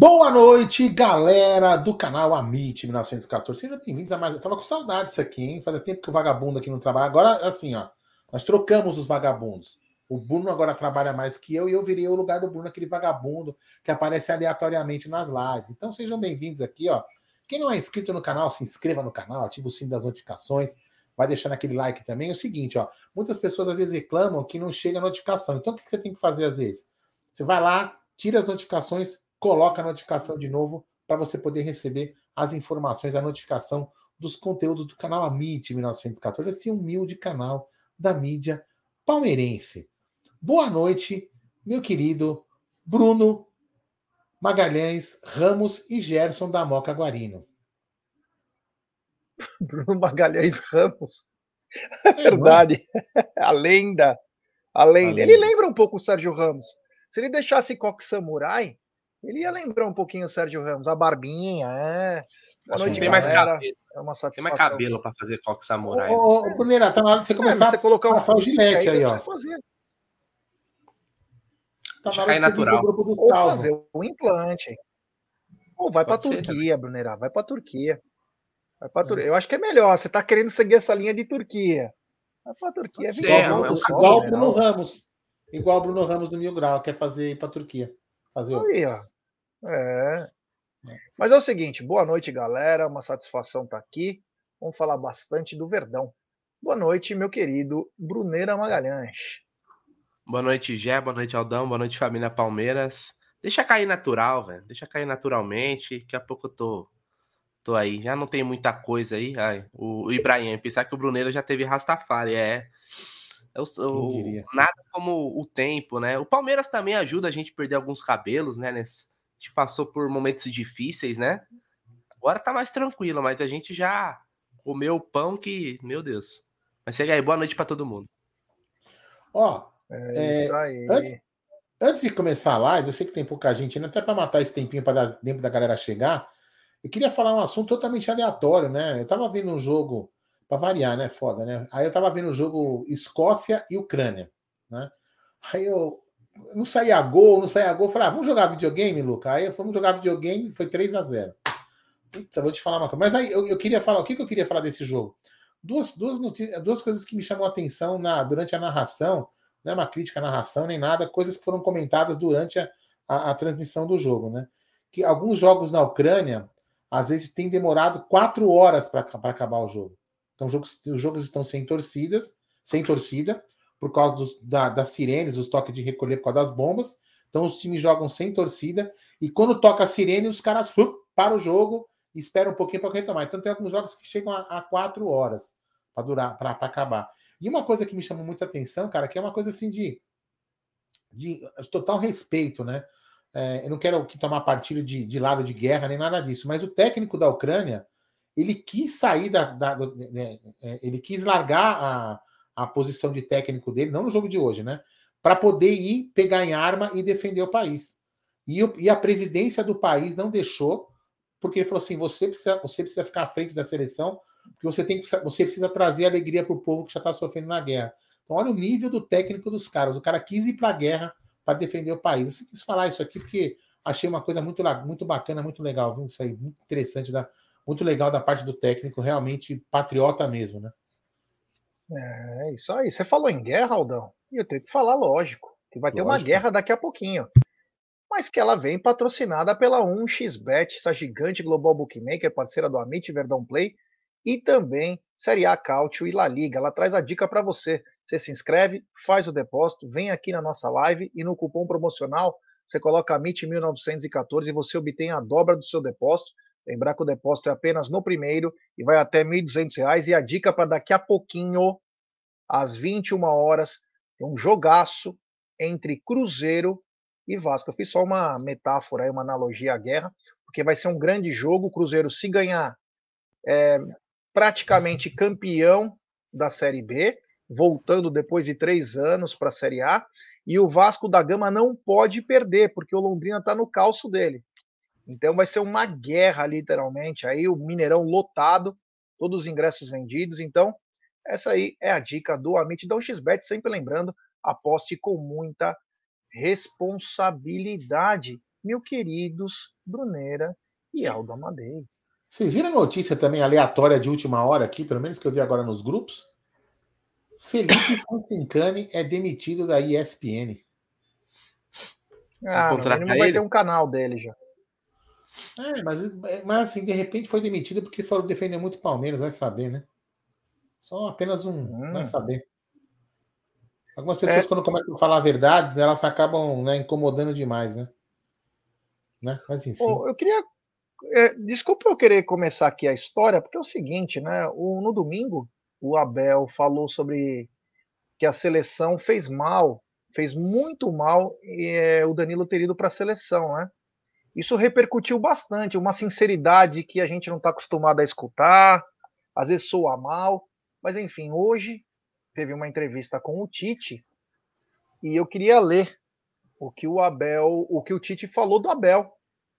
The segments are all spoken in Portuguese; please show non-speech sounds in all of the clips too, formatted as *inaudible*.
Boa noite, galera do canal Amit 1914. Sejam bem-vindos a mais. Eu tava com saudade disso aqui, hein? Fazia tempo que o vagabundo aqui não trabalha. Agora, assim, ó, nós trocamos os vagabundos. O Bruno agora trabalha mais que eu e eu virei o lugar do Bruno, aquele vagabundo que aparece aleatoriamente nas lives. Então sejam bem-vindos aqui, ó. Quem não é inscrito no canal, se inscreva no canal, ative o sino das notificações, vai deixando aquele like também. É o seguinte, ó, muitas pessoas às vezes reclamam que não chega a notificação. Então o que você tem que fazer às vezes? Você vai lá, tira as notificações, coloca a notificação de novo para você poder receber as informações, a notificação dos conteúdos do canal Amit 1914, esse humilde canal da mídia palmeirense. Boa noite, meu querido Bruno Magalhães Ramos e Gerson da Moca Guarino. *laughs* Bruno Magalhães Ramos. É, é? verdade. *laughs* a lenda. A lenda. Ele lembra um pouco o Sérgio Ramos. Se ele deixasse Coque Samurai, ele ia lembrar um pouquinho o Sérgio Ramos. A barbinha, é. Boa noite, tem mais cabelo. É uma satisfação. Tem mais cabelo para fazer Coque Samurai. Ô, ô, ô Bruneira, tá na hora de você é, começar é, você a colocar um passar o gilete aí, aí ó. Tá Deixa cair natural. Ou fazer o implante. Ou vai para Turquia, Brunerá. Vai para Turquia. Vai pra Tur... é. Eu acho que é melhor. Você tá querendo seguir essa linha de Turquia. Vai pra Turquia. É igual, é igual o Bruno Ramos. Igual o Bruno Ramos do Mil Grau. Quer fazer ir pra Turquia. Fazer Aí, ó. É. Mas é o seguinte, boa noite, galera. Uma satisfação estar tá aqui. Vamos falar bastante do Verdão. Boa noite, meu querido Bruneira Magalhães. Boa noite, Gé. Boa noite, Aldão. Boa noite, família Palmeiras. Deixa cair natural, velho. Deixa cair naturalmente. Daqui a pouco eu tô, tô aí. Já não tem muita coisa aí. Ai, o, o Ibrahim, pensar que o Bruneira já teve Rastafari. É. Eu, eu, nada como o tempo, né? O Palmeiras também ajuda a gente a perder alguns cabelos, né? Nesse, gente passou por momentos difíceis, né? Agora tá mais tranquilo, mas a gente já comeu o pão que, meu Deus. Mas segue aí, boa noite para todo mundo. Ó, é, é antes, antes, de começar a live, eu sei que tem pouca gente ainda, até para matar esse tempinho para dar tempo da galera chegar, eu queria falar um assunto totalmente aleatório, né? Eu tava vendo um jogo, para variar, né? Foda, né? Aí eu tava vendo o um jogo Escócia e Ucrânia, né? Aí eu não saía gol, não saía gol, eu falei, ah, vamos jogar videogame, Luca? Aí fomos jogar videogame, foi 3 a 0 Putz, eu vou te falar uma coisa. Mas aí eu, eu, queria falar, o que, que eu queria falar desse jogo? Duas, duas, duas coisas que me chamou a atenção na, durante a narração não é uma crítica à narração nem nada, coisas que foram comentadas durante a, a, a transmissão do jogo, né? Que alguns jogos na Ucrânia, às vezes, têm demorado quatro horas para acabar o jogo. Então, os jogos, os jogos estão sem torcidas, sem torcida, por causa dos, da, das sirenes, os toques de recolher por causa das bombas. Então, os times jogam sem torcida, e quando toca a sirene, os caras param o jogo e esperam um pouquinho para retomar. Então, tem alguns jogos que chegam a, a quatro horas para durar, para acabar. E uma coisa que me chamou muita atenção, cara, que é uma coisa assim de, de total respeito, né? É, eu não quero que tomar partido de, de, lado de guerra nem nada disso, mas o técnico da Ucrânia ele quis sair da. da né, ele quis largar a, a posição de técnico dele, não no jogo de hoje, né? Para poder ir pegar em arma e defender o país. E, e, a presidência do país não deixou, porque ele falou assim: você precisa, você precisa ficar à frente da seleção, porque você, tem, você precisa trazer alegria para o povo que já está sofrendo na guerra. Então, olha o nível do técnico dos caras. O cara quis ir para a guerra para defender o país. Eu quis falar isso aqui porque achei uma coisa muito, muito bacana, muito legal, viu? Isso aí, muito interessante, da, muito legal da parte do técnico, realmente patriota mesmo, né? É, isso aí. Você falou em guerra, Aldão, e eu tenho que falar, lógico, que vai ter lógico. uma guerra daqui a pouquinho. Mas que ela vem patrocinada pela 1xBet, essa gigante global bookmaker, parceira do Amit Verdão Play, e também Série A Cautio e La Liga. Ela traz a dica para você. Você se inscreve, faz o depósito, vem aqui na nossa live e no cupom promocional você coloca MIT1914 e você obtém a dobra do seu depósito. Lembrar que o depósito é apenas no primeiro e vai até R$ 1.200. E a dica para daqui a pouquinho, às 21 horas, tem um jogaço entre Cruzeiro e Vasco. Eu fiz só uma metáfora, uma analogia à guerra, porque vai ser um grande jogo. O Cruzeiro, se ganhar, é, praticamente campeão da Série B, voltando depois de três anos para a Série A, e o Vasco da Gama não pode perder, porque o Londrina está no calço dele. Então vai ser uma guerra, literalmente. Aí o Mineirão lotado, todos os ingressos vendidos. Então, essa aí é a dica do Amit da XBet, sempre lembrando, aposte com muita responsabilidade. meu queridos Bruneira e Aldo Amadei. Vocês viram a notícia também aleatória de última hora aqui, pelo menos que eu vi agora nos grupos? Felipe *laughs* Fonsencani é demitido da ESPN. Ah, no vai ter um canal dele já. É, mas, mas assim, de repente foi demitido porque foram defender muito o Palmeiras, vai saber, né? Só apenas um, hum. vai saber. Algumas pessoas, é. quando começam a falar verdades, elas acabam né, incomodando demais, né? né? Mas enfim. Oh, eu queria. É, desculpa eu querer começar aqui a história, porque é o seguinte, né? O, no domingo, o Abel falou sobre que a seleção fez mal, fez muito mal e é, o Danilo ter ido para a seleção, né? Isso repercutiu bastante, uma sinceridade que a gente não está acostumado a escutar, às vezes soa mal, mas enfim, hoje teve uma entrevista com o Tite e eu queria ler o que o Abel, o que o Tite falou do Abel.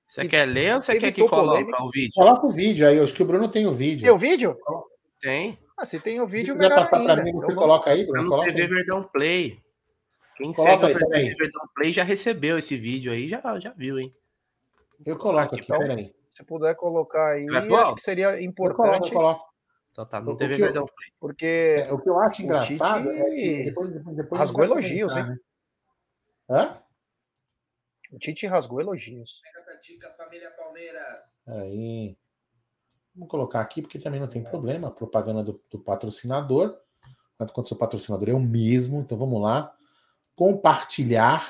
Você quer ler ou você quer que coloque o vídeo? Coloca o vídeo aí, acho que o Bruno tem o vídeo. Tem o vídeo? Tem. Ah, se tem o vídeo, se quiser passar para mim, você coloca aí, Bruno. Coloca TV Verdão Play. Quem coloca segue aí, o Verdão Play já recebeu esse vídeo aí, já, já viu, hein? Eu coloco aqui, então, peraí. Se puder colocar aí, acho que seria importante. Eu coloco, eu Então tá, não teve Verdão. Porque é, o que eu acho engraçado é que depois, depois, depois rasgou elogios, hein? Né? Hã? O Tite rasgou elogios. Essa dica, família Palmeiras. Aí. Vamos colocar aqui, porque também não tem problema. A propaganda do, do patrocinador. Quanto seu patrocinador é o mesmo. Então vamos lá. Compartilhar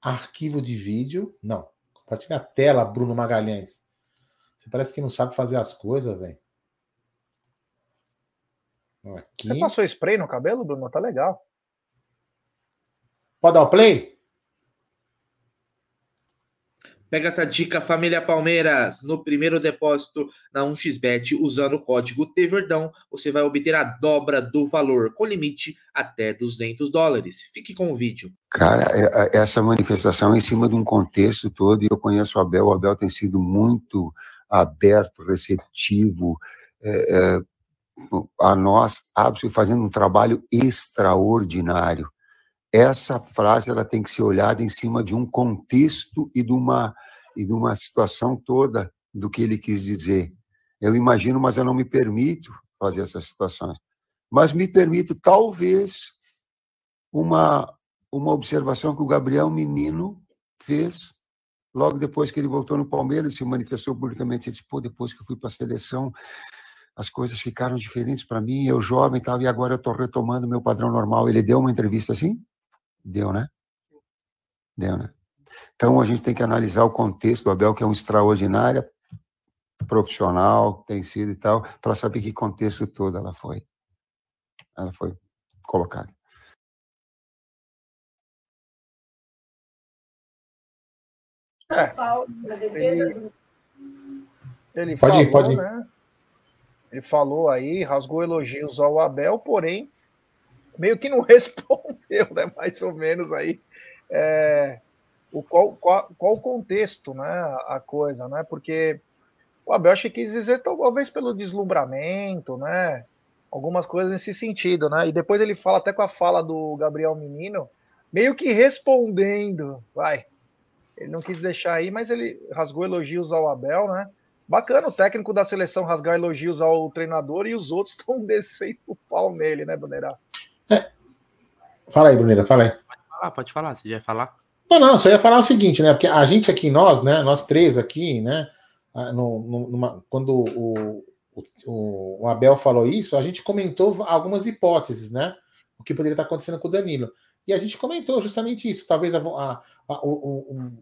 arquivo de vídeo. Não. Compartilhar a tela, Bruno Magalhães. Você parece que não sabe fazer as coisas, velho. Aqui. Você passou spray no cabelo, Bruno? Tá legal. Pode dar o play? Pega essa dica, família Palmeiras. No primeiro depósito na 1xBet, usando o código TVerdão, você vai obter a dobra do valor, com limite até 200 dólares. Fique com o vídeo. Cara, é, é, essa manifestação é em cima de um contexto todo, e eu conheço o Abel. O Abel tem sido muito aberto, receptivo, é, é, a nós, fazendo um trabalho extraordinário essa frase ela tem que ser olhada em cima de um contexto e de uma e de uma situação toda do que ele quis dizer. Eu imagino, mas eu não me permito fazer essas situações. Mas me permito talvez uma uma observação que o Gabriel Menino fez logo depois que ele voltou no Palmeiras, se manifestou publicamente, ele disse: "Pô, depois que eu fui para a seleção, as coisas ficaram diferentes para mim, eu jovem, tal, e agora eu estou retomando meu padrão normal". Ele deu uma entrevista assim? Deu, né? Deu, né? Então a gente tem que analisar o contexto do Abel, que é um extraordinário profissional, tem sido e tal, para saber que contexto todo ela foi. Ela foi colocada. É, ele, ele pode falou, ir, pode ir. Né? Ele falou aí, rasgou elogios ao Abel, porém meio que não *laughs* respondeu, né? Mais ou menos aí. É, o qual, qual, qual o contexto, né? A coisa, né? Porque o Abel acho que quis dizer talvez pelo deslumbramento, né? Algumas coisas nesse sentido, né? E depois ele fala até com a fala do Gabriel Menino, meio que respondendo, vai. Ele não quis deixar aí, mas ele rasgou elogios ao Abel, né? Bacana o técnico da seleção rasgar elogios ao treinador e os outros *laughs* estão descendo o pau nele, né, Bonerá? É. Fala aí, Brunera, fala aí. Pode falar, pode falar, você já ia falar? Não, não, só ia falar o seguinte, né? Porque a gente aqui, nós, né? Nós três aqui, né? No, numa, quando o, o, o, Abel falou isso, a gente comentou algumas hipóteses, né? O que poderia estar acontecendo com o Danilo. E a gente comentou justamente isso. Talvez a, a, a o,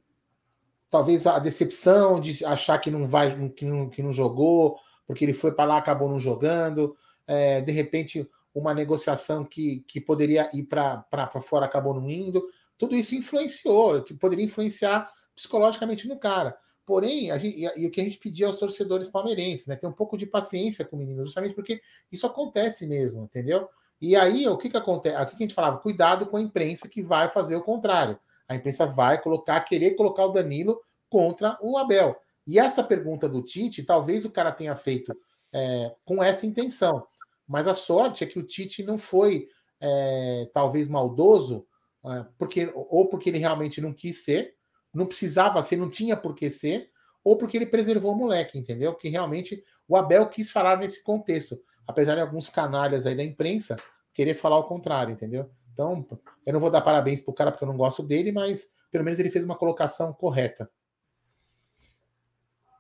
talvez a decepção de achar que não vai, que não, que não jogou, porque ele foi para lá, acabou não jogando. É, de repente, uma negociação que, que poderia ir para fora acabou não indo. Tudo isso influenciou, que poderia influenciar psicologicamente no cara. Porém, a gente, e, o que a gente pedia aos torcedores palmeirenses, né? Ter um pouco de paciência com o menino, justamente porque isso acontece mesmo, entendeu? E aí, o que, que acontece? O que, que a gente falava? Cuidado com a imprensa que vai fazer o contrário. A imprensa vai colocar, querer colocar o Danilo contra o Abel. E essa pergunta do Tite, talvez o cara tenha feito é, com essa intenção. Mas a sorte é que o Tite não foi é, talvez maldoso, é, porque ou porque ele realmente não quis ser, não precisava ser, não tinha por que ser, ou porque ele preservou o moleque, entendeu? Que realmente o Abel quis falar nesse contexto, apesar de alguns canalhas aí da imprensa querer falar o contrário, entendeu? Então, eu não vou dar parabéns pro cara porque eu não gosto dele, mas pelo menos ele fez uma colocação correta.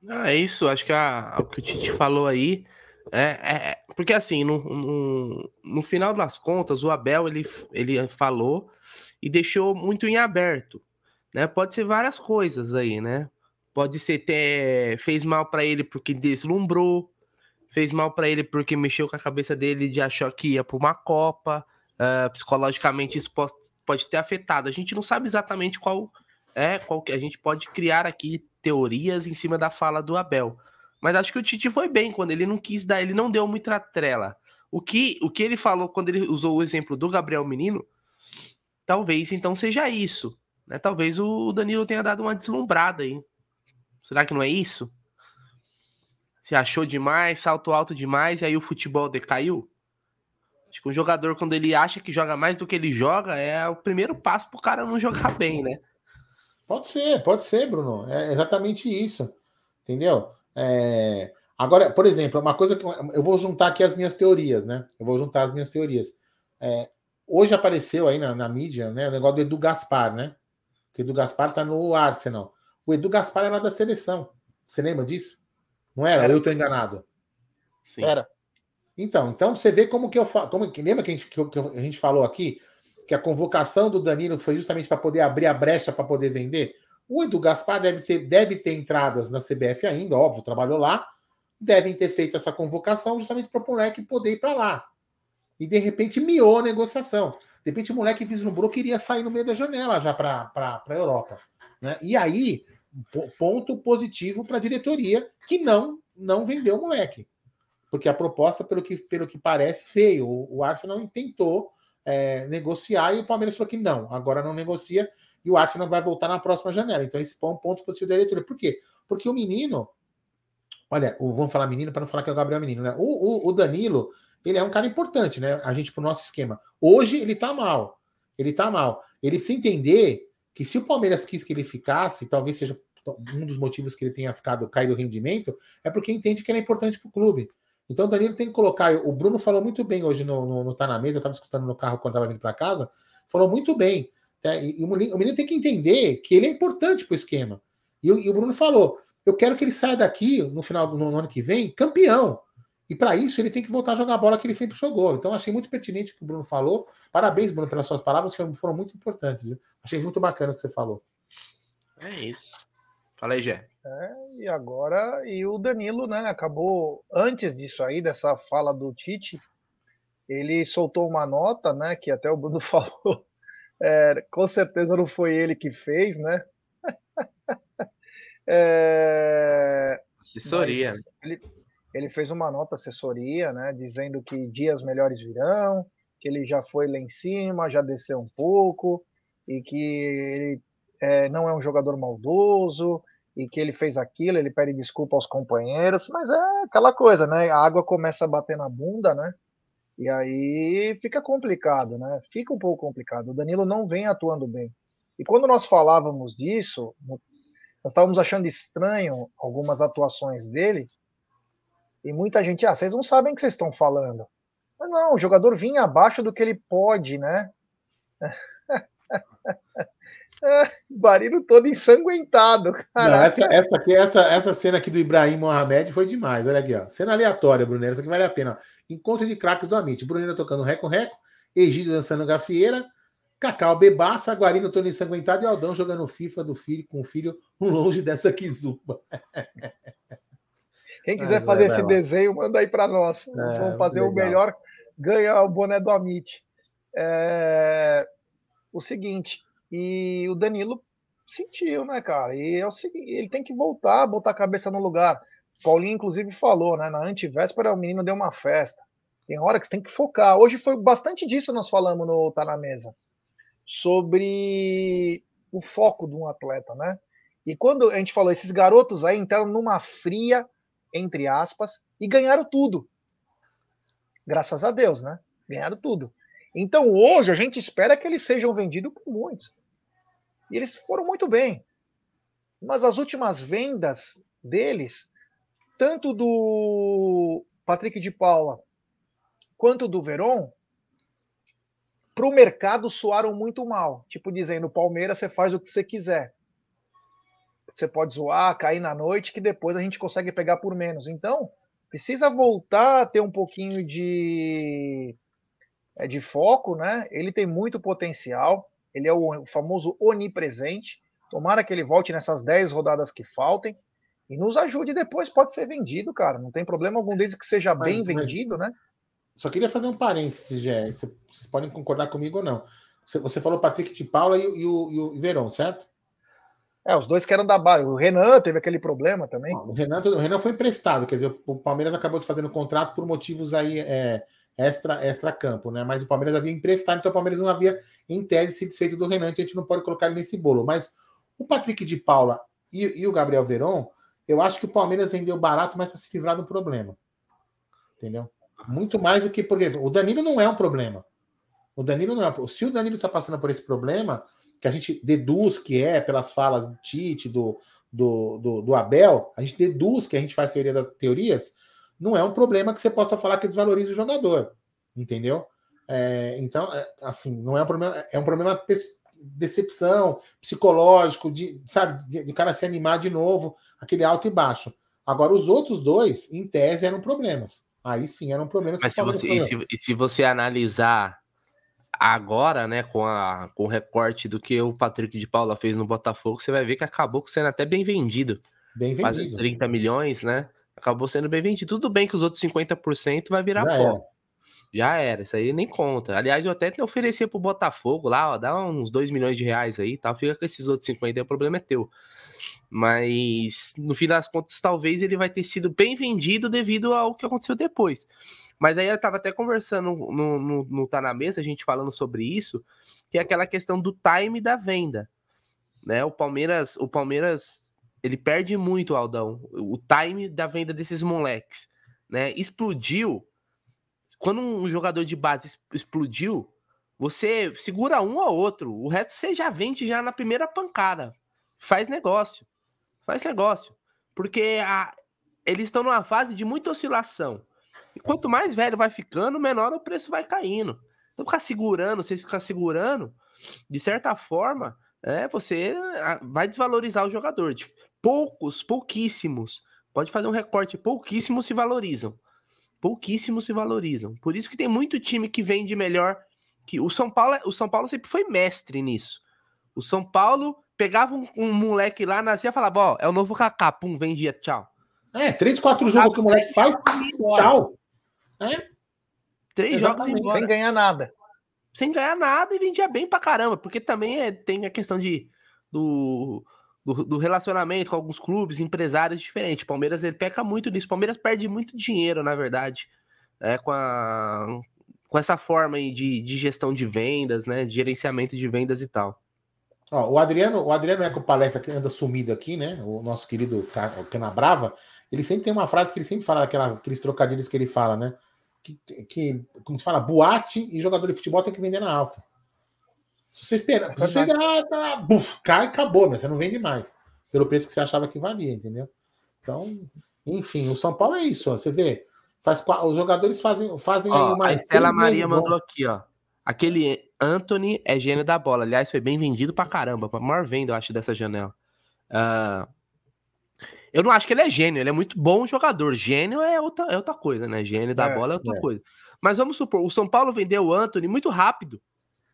Ah, é isso, acho que a, o que o Tite falou aí é, é, é porque assim, no, no, no, final das contas, o Abel ele, ele falou e deixou muito em aberto, né? Pode ser várias coisas aí, né? Pode ser ter fez mal para ele porque deslumbrou, fez mal para ele porque mexeu com a cabeça dele de achar que ia para uma Copa, uh, psicologicamente isso pode, pode ter afetado. A gente não sabe exatamente qual é, qual que a gente pode criar aqui teorias em cima da fala do Abel. Mas acho que o Tite foi bem quando ele não quis dar, ele não deu muita trela. O que, o que ele falou quando ele usou o exemplo do Gabriel Menino, talvez então seja isso. Né? Talvez o Danilo tenha dado uma deslumbrada aí. Será que não é isso? Se achou demais, salto alto demais e aí o futebol decaiu? Acho que um jogador, quando ele acha que joga mais do que ele joga, é o primeiro passo pro cara não jogar bem, né? Pode ser, pode ser, Bruno. É exatamente isso. Entendeu? É... Agora, por exemplo, uma coisa que eu vou juntar aqui as minhas teorias, né? Eu vou juntar as minhas teorias. É... Hoje apareceu aí na, na mídia né, o negócio do Edu Gaspar, né? Que o Edu Gaspar tá no Arsenal. O Edu Gaspar era da seleção. Você lembra disso? Não era? era. Eu estou enganado. Sim. Era. Então, então você vê como que eu falo. Como, lembra que a, gente, que, que a gente falou aqui que a convocação do Danilo foi justamente para poder abrir a brecha para poder vender? O Edu Gaspar deve ter, deve ter entradas na CBF ainda, óbvio, trabalhou lá. Devem ter feito essa convocação justamente para o moleque poder ir para lá. E de repente miou a negociação. De repente o moleque vislumbrou que iria sair no meio da janela já para a Europa. Né? E aí ponto positivo para a diretoria que não não vendeu o moleque. Porque a proposta, pelo que, pelo que parece, feio. O, Arsenal tentou é, negociar e o Palmeiras falou que não, agora não negocia e o Arsenal vai voltar na próxima janela. Então, esse é um ponto positivo da diretoria. Por quê? Porque o menino, olha, o, vamos falar menino para não falar que é o Gabriel Menino, né? O, o, o, Danilo, ele é um cara importante, né? A gente, pro nosso esquema. Hoje ele tá mal. Ele tá mal. Ele precisa entender que se o Palmeiras quis que ele ficasse, talvez seja um dos motivos que ele tenha ficado caído o rendimento, é porque entende que ele é importante para o clube. Então o Danilo tem que colocar. O Bruno falou muito bem hoje no, no, no Tá na Mesa, eu estava escutando no carro quando estava vindo para casa, falou muito bem. Né? E, o, menino, o, menino, tem que entender que ele é importante para o esquema. E, e, o Bruno falou: eu quero que ele saia daqui no final do no, no ano que vem campeão. E para isso ele tem que voltar a jogar a bola que ele sempre jogou. Então achei muito pertinente o que o Bruno falou. Parabéns, Bruno, pelas suas palavras, que foram muito importantes. Viu? Achei muito bacana o que você falou. É isso. Fala aí, Gé. É, e agora, e o Danilo, né, acabou, antes disso aí, dessa fala do Tite, ele soltou uma nota, né, que até o Bruno *laughs* falou, é, com certeza não foi ele que fez, né? *laughs* é, assessoria. Ele, ele fez uma nota assessoria, né, dizendo que dias melhores virão, que ele já foi lá em cima, já desceu um pouco, e que ele é, não é um jogador maldoso e que ele fez aquilo, ele pede desculpa aos companheiros, mas é aquela coisa, né? A água começa a bater na bunda, né? E aí fica complicado, né? Fica um pouco complicado. O Danilo não vem atuando bem. E quando nós falávamos disso, nós estávamos achando estranho algumas atuações dele, e muita gente, ah, vocês não sabem o que vocês estão falando. Mas não, o jogador vinha abaixo do que ele pode, né? *laughs* *laughs* Barino todo ensanguentado, cara. Essa, essa, aqui, essa, essa cena aqui do Ibrahim Mohamed foi demais. Olha aqui, ó. Cena aleatória, Brunero. Essa aqui vale a pena. Encontro de craques do Amit. Brunero tocando reco-reco, Egídio dançando gafieira, Cacau bebaça, Guarino todo ensanguentado e Aldão jogando FIFA do filho com o filho longe dessa quizuba. Quem *laughs* quiser ah, fazer esse desenho, manda aí para nós. É, Vamos fazer legal. o melhor, ganha o boné do Amit. É... O seguinte, e o Danilo sentiu, né, cara? E é o seguinte, ele tem que voltar, botar a cabeça no lugar. Paulinho, inclusive, falou, né? Na antivéspera, o menino deu uma festa. Tem hora que você tem que focar. Hoje foi bastante disso nós falamos no Tá na Mesa. Sobre o foco de um atleta, né? E quando a gente falou, esses garotos aí entraram numa fria, entre aspas, e ganharam tudo. Graças a Deus, né? Ganharam tudo. Então hoje a gente espera que eles sejam vendidos por muitos. E eles foram muito bem. Mas as últimas vendas deles, tanto do Patrick de Paula quanto do Veron, para o mercado soaram muito mal. Tipo dizendo, Palmeiras, você faz o que você quiser. Você pode zoar, cair na noite, que depois a gente consegue pegar por menos. Então, precisa voltar a ter um pouquinho de, é, de foco, né? Ele tem muito potencial, ele é o famoso onipresente. Tomara que ele volte nessas 10 rodadas que faltem e nos ajude depois. Pode ser vendido, cara. Não tem problema algum, desde que seja bem mas, vendido, né? Só queria fazer um parênteses, Gé. Vocês podem concordar comigo ou não. Você falou Patrick de Paula e, e, o, e o Verón, certo? É, os dois que eram da base. O Renan teve aquele problema também. O Renan, o Renan foi emprestado, quer dizer, o Palmeiras acabou de fazer o contrato por motivos aí é, extra, extra campo, né? Mas o Palmeiras havia emprestado, então o Palmeiras não havia, em tese, se desfeito do Renan, então a gente não pode colocar ele nesse bolo. Mas o Patrick de Paula e, e o Gabriel Veron, eu acho que o Palmeiras vendeu barato, mas para se livrar do problema. Entendeu? Muito mais do que, por exemplo, o Danilo não é um problema. O Danilo não é. Se o Danilo está passando por esse problema, que a gente deduz que é pelas falas do Tite, do, do, do, do Abel, a gente deduz que a gente faz teoria das teorias, não é um problema que você possa falar que desvaloriza o jogador. Entendeu? É, então, é, assim, não é um problema, é um problema decepção psicológico, de, sabe, de, de cara se animar de novo, aquele alto e baixo. Agora, os outros dois, em tese, eram problemas. Aí sim eram problemas. Mas se você, e se, e se você analisar agora, né, com, a, com o recorte do que o Patrick de Paula fez no Botafogo, você vai ver que acabou sendo até bem vendido. Bem vendido. Quase 30 milhões, né? Acabou sendo bem vendido. Tudo bem que os outros 50% vai virar Já pó. Era. Já era, isso aí nem conta. Aliás, eu até te oferecia pro Botafogo lá, ó, dá uns 2 milhões de reais aí, tá? Fica com esses outros 50 aí, o problema é teu. Mas no fim das contas, talvez ele vai ter sido bem vendido devido ao que aconteceu depois. Mas aí eu tava até conversando no, no, no Tá na Mesa, a gente falando sobre isso, que é aquela questão do time da venda. Né? O Palmeiras, o Palmeiras, ele perde muito, Aldão, o time da venda desses moleques. Né? Explodiu. Quando um jogador de base explodiu, você segura um ou outro. O resto você já vende já na primeira pancada. Faz negócio faz negócio. Porque a, eles estão numa fase de muita oscilação. E quanto mais velho vai ficando, menor o preço vai caindo. Então, ficar segurando, vocês ficar segurando, de certa forma, é, você vai desvalorizar o jogador. Poucos, pouquíssimos, pode fazer um recorte, pouquíssimos se valorizam. Pouquíssimos se valorizam. Por isso que tem muito time que vende melhor que o São Paulo. O São Paulo sempre foi mestre nisso. O São Paulo pegava um, um moleque lá, nascia e falava, ó, é o novo Kaká, pum, vendia, tchau. É, três, quatro jogos que o moleque faz, tchau. É. Três Exatamente. jogos embora. Sem ganhar nada. Sem ganhar nada e vendia bem pra caramba, porque também é, tem a questão de do, do, do, relacionamento com alguns clubes, empresários diferentes. Palmeiras ele peca muito nisso. Palmeiras perde muito dinheiro, na verdade, é, com, a, com essa forma aí de, de gestão de vendas, né? De gerenciamento de vendas e tal. Ó, o Adriano, o Adriano é com palestra que anda sumido aqui, né? O nosso querido Cana Brava, ele sempre tem uma frase que ele sempre fala, aqueles trocadilhos que ele fala, né? Que, que, como se fala, boate e jogador de futebol tem que vender na alta. Se você espera, se você ah, tá, buf, cai, acabou, mas você não vende mais. Pelo preço que você achava que valia, entendeu? Então, enfim, o São Paulo é isso, ó, você vê. Faz, os jogadores fazem, fazem ó, uma. A Estela Maria mandou aqui, ó. Aquele Anthony é gênio da bola. Aliás, foi bem vendido pra caramba. A maior venda, eu acho, dessa janela. Uh, eu não acho que ele é gênio, ele é muito bom jogador. Gênio é outra, é outra coisa, né? Gênio da é, bola é outra é. coisa. Mas vamos supor, o São Paulo vendeu o Anthony muito rápido.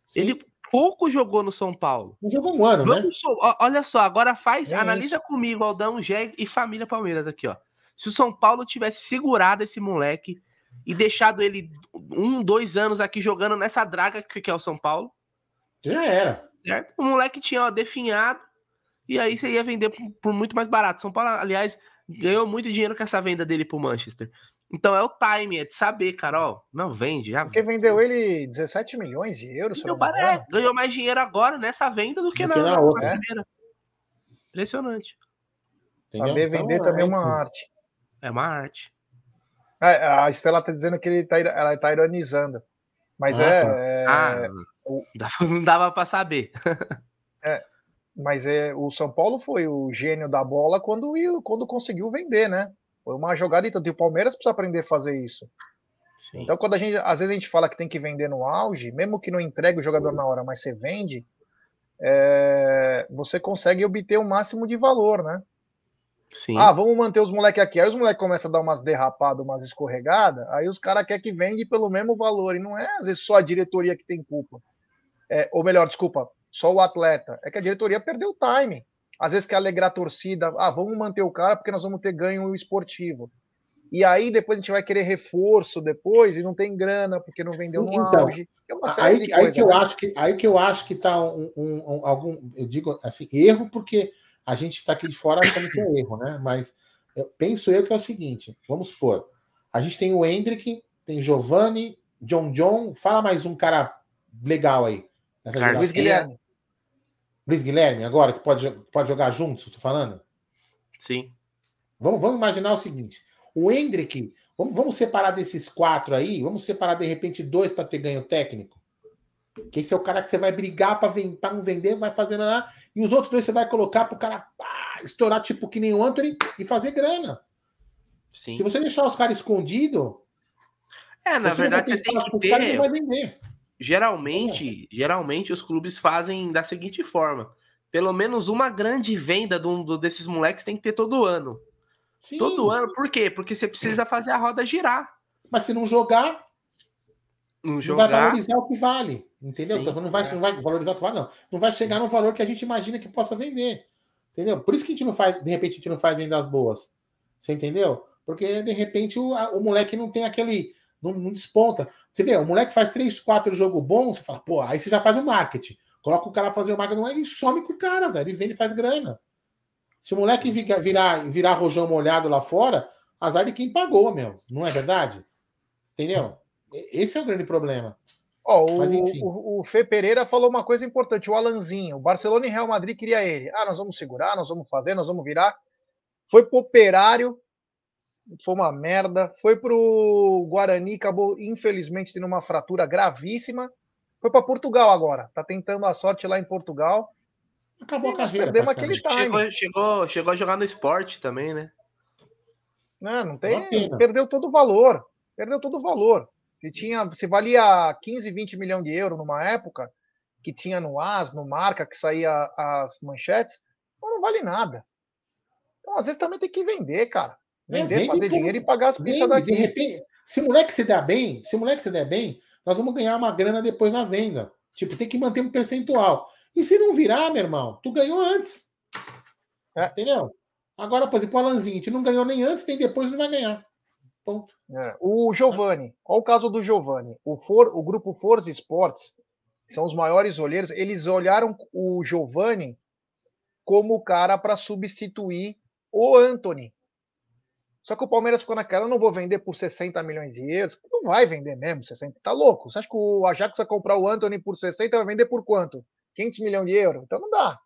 Sim. Ele pouco jogou no São Paulo. Não jogou um ano, né? So, olha só, agora faz, é analisa isso. comigo, Aldão, Jeg e família Palmeiras aqui, ó. Se o São Paulo tivesse segurado esse moleque e deixado ele um, dois anos aqui jogando nessa draga que é o São Paulo. Já era. Certo? O moleque tinha ó, definhado e aí você ia vender por, por, muito mais barato. São Paulo, aliás, ganhou muito dinheiro com essa venda dele pro Manchester. Então é o time, é de saber, Carol. Não vende, já. Porque vendeu ele 17 milhões de euros. É, ganhou mais dinheiro agora nessa venda do que, do na, que na, outra. Na primeira. Impressionante. Saber então, vender também é uma arte. É uma arte. É, a Estela tá dizendo que ele tá, ela tá ironizando. Mas ah, é. Tá. é ah, o... não *laughs* dava para saber. é, Mas é, o São Paulo foi o gênio da bola quando, quando conseguiu vender, né? Foi uma jogada e tanto. E o Palmeiras precisa aprender a fazer isso. Sim. Então, quando a gente, às vezes a gente fala que tem que vender no auge, mesmo que não entregue o jogador na hora, mas você vende, é, você consegue obter o máximo de valor, né? Sim. Ah, vamos manter os moleques aqui. Aí os moleques começam a dar umas derrapadas, umas escorregadas, aí os caras querem que vende pelo mesmo valor. E não é, às vezes, só a diretoria que tem culpa. É, ou melhor, desculpa, só o atleta. É que a diretoria perdeu o time. Às vezes quer alegrar a torcida. Ah, vamos manter o cara porque nós vamos ter ganho esportivo. E aí depois a gente vai querer reforço depois e não tem grana porque não vendeu no então, auge. É aí, aí que eu né? acho que aí que eu acho que tá um, um, um, algum eu digo assim erro porque a gente está aqui de fora achando que é *coughs* erro, né? Mas eu penso eu que é o seguinte: vamos supor, a gente tem o Hendrick, tem Giovanni, John John, fala mais um cara legal aí. Luiz Guilherme. Luiz Guilherme, agora, que pode, pode jogar juntos, estou falando? Sim. Vamos, vamos imaginar o seguinte: o Hendrick, vamos, vamos separar desses quatro aí, vamos separar de repente dois para ter ganho técnico. Que esse é o cara que você vai brigar para não vender, vai fazer lá, e os outros dois você vai colocar para o cara ah, estourar tipo que nem o Anthony e fazer grana. Sim. Se você deixar os caras escondidos. É, na verdade você tem que ter. Vai vender. Geralmente, é. geralmente os clubes fazem da seguinte forma: pelo menos uma grande venda do, do desses moleques tem que ter todo ano. Sim. Todo ano, por quê? Porque você precisa fazer a roda girar. Mas se não jogar, não, jogar... não vai valorizar o que vale, entendeu? Sim, então não vai, é. não vai valorizar o que vale, não. Não vai chegar no valor que a gente imagina que possa vender. Entendeu? Por isso que a gente não faz, de repente, a gente não faz ainda as boas. Você entendeu? Porque, de repente, o, o moleque não tem aquele não, não, desponta. Você vê, o moleque faz três, quatro jogos bons, você fala, pô, aí você já faz o marketing. Coloca o cara pra fazer o marketing e some com o cara, velho. E vende e faz grana. Se o moleque virar, virar rojão molhado lá fora, azar de quem pagou, meu. Não é verdade? Entendeu? Esse é o grande problema. Ó, oh, o, o, o Fê Pereira falou uma coisa importante, o Alanzinho. O Barcelona e Real Madrid queria ele. Ah, nós vamos segurar, nós vamos fazer, nós vamos virar. Foi pro operário, foi uma merda. Foi pro Guarani, acabou infelizmente tendo uma fratura gravíssima. Foi para Portugal agora. Tá tentando a sorte lá em Portugal. Acabou a carreira. Perdemos aquele time. Chegou, chegou, chegou a jogar no esporte também, né? Não, não tem. Perdeu todo o valor. Perdeu todo o valor. Se tinha, se valia 15, 20 milhões de euros numa época, que tinha no AS, no Marca, que saía as manchetes, não vale nada. Então, às vezes também tem que vender, cara. Vender, é, fazer dinheiro e pagar as pistas daqui. De repente, se o moleque se der bem, se o moleque se der bem, nós vamos ganhar uma grana depois na venda. Tipo, tem que manter um percentual. E se não virar, meu irmão, tu ganhou antes. É. Entendeu? Agora, por exemplo, o Alanzinho, a gente não ganhou nem antes, nem depois, não vai ganhar. Ponto. É. O Giovani, olha o caso do Giovani. O, For, o grupo Forza Sports, são os maiores olheiros, eles olharam o Giovani como o cara para substituir o Anthony. Só que o Palmeiras ficou naquela, não vou vender por 60 milhões de euros. Não vai vender mesmo 60. Tá louco? Você acha que o Ajax vai comprar o Anthony por 60 vai vender por quanto? 500 milhões de euros? Então não dá.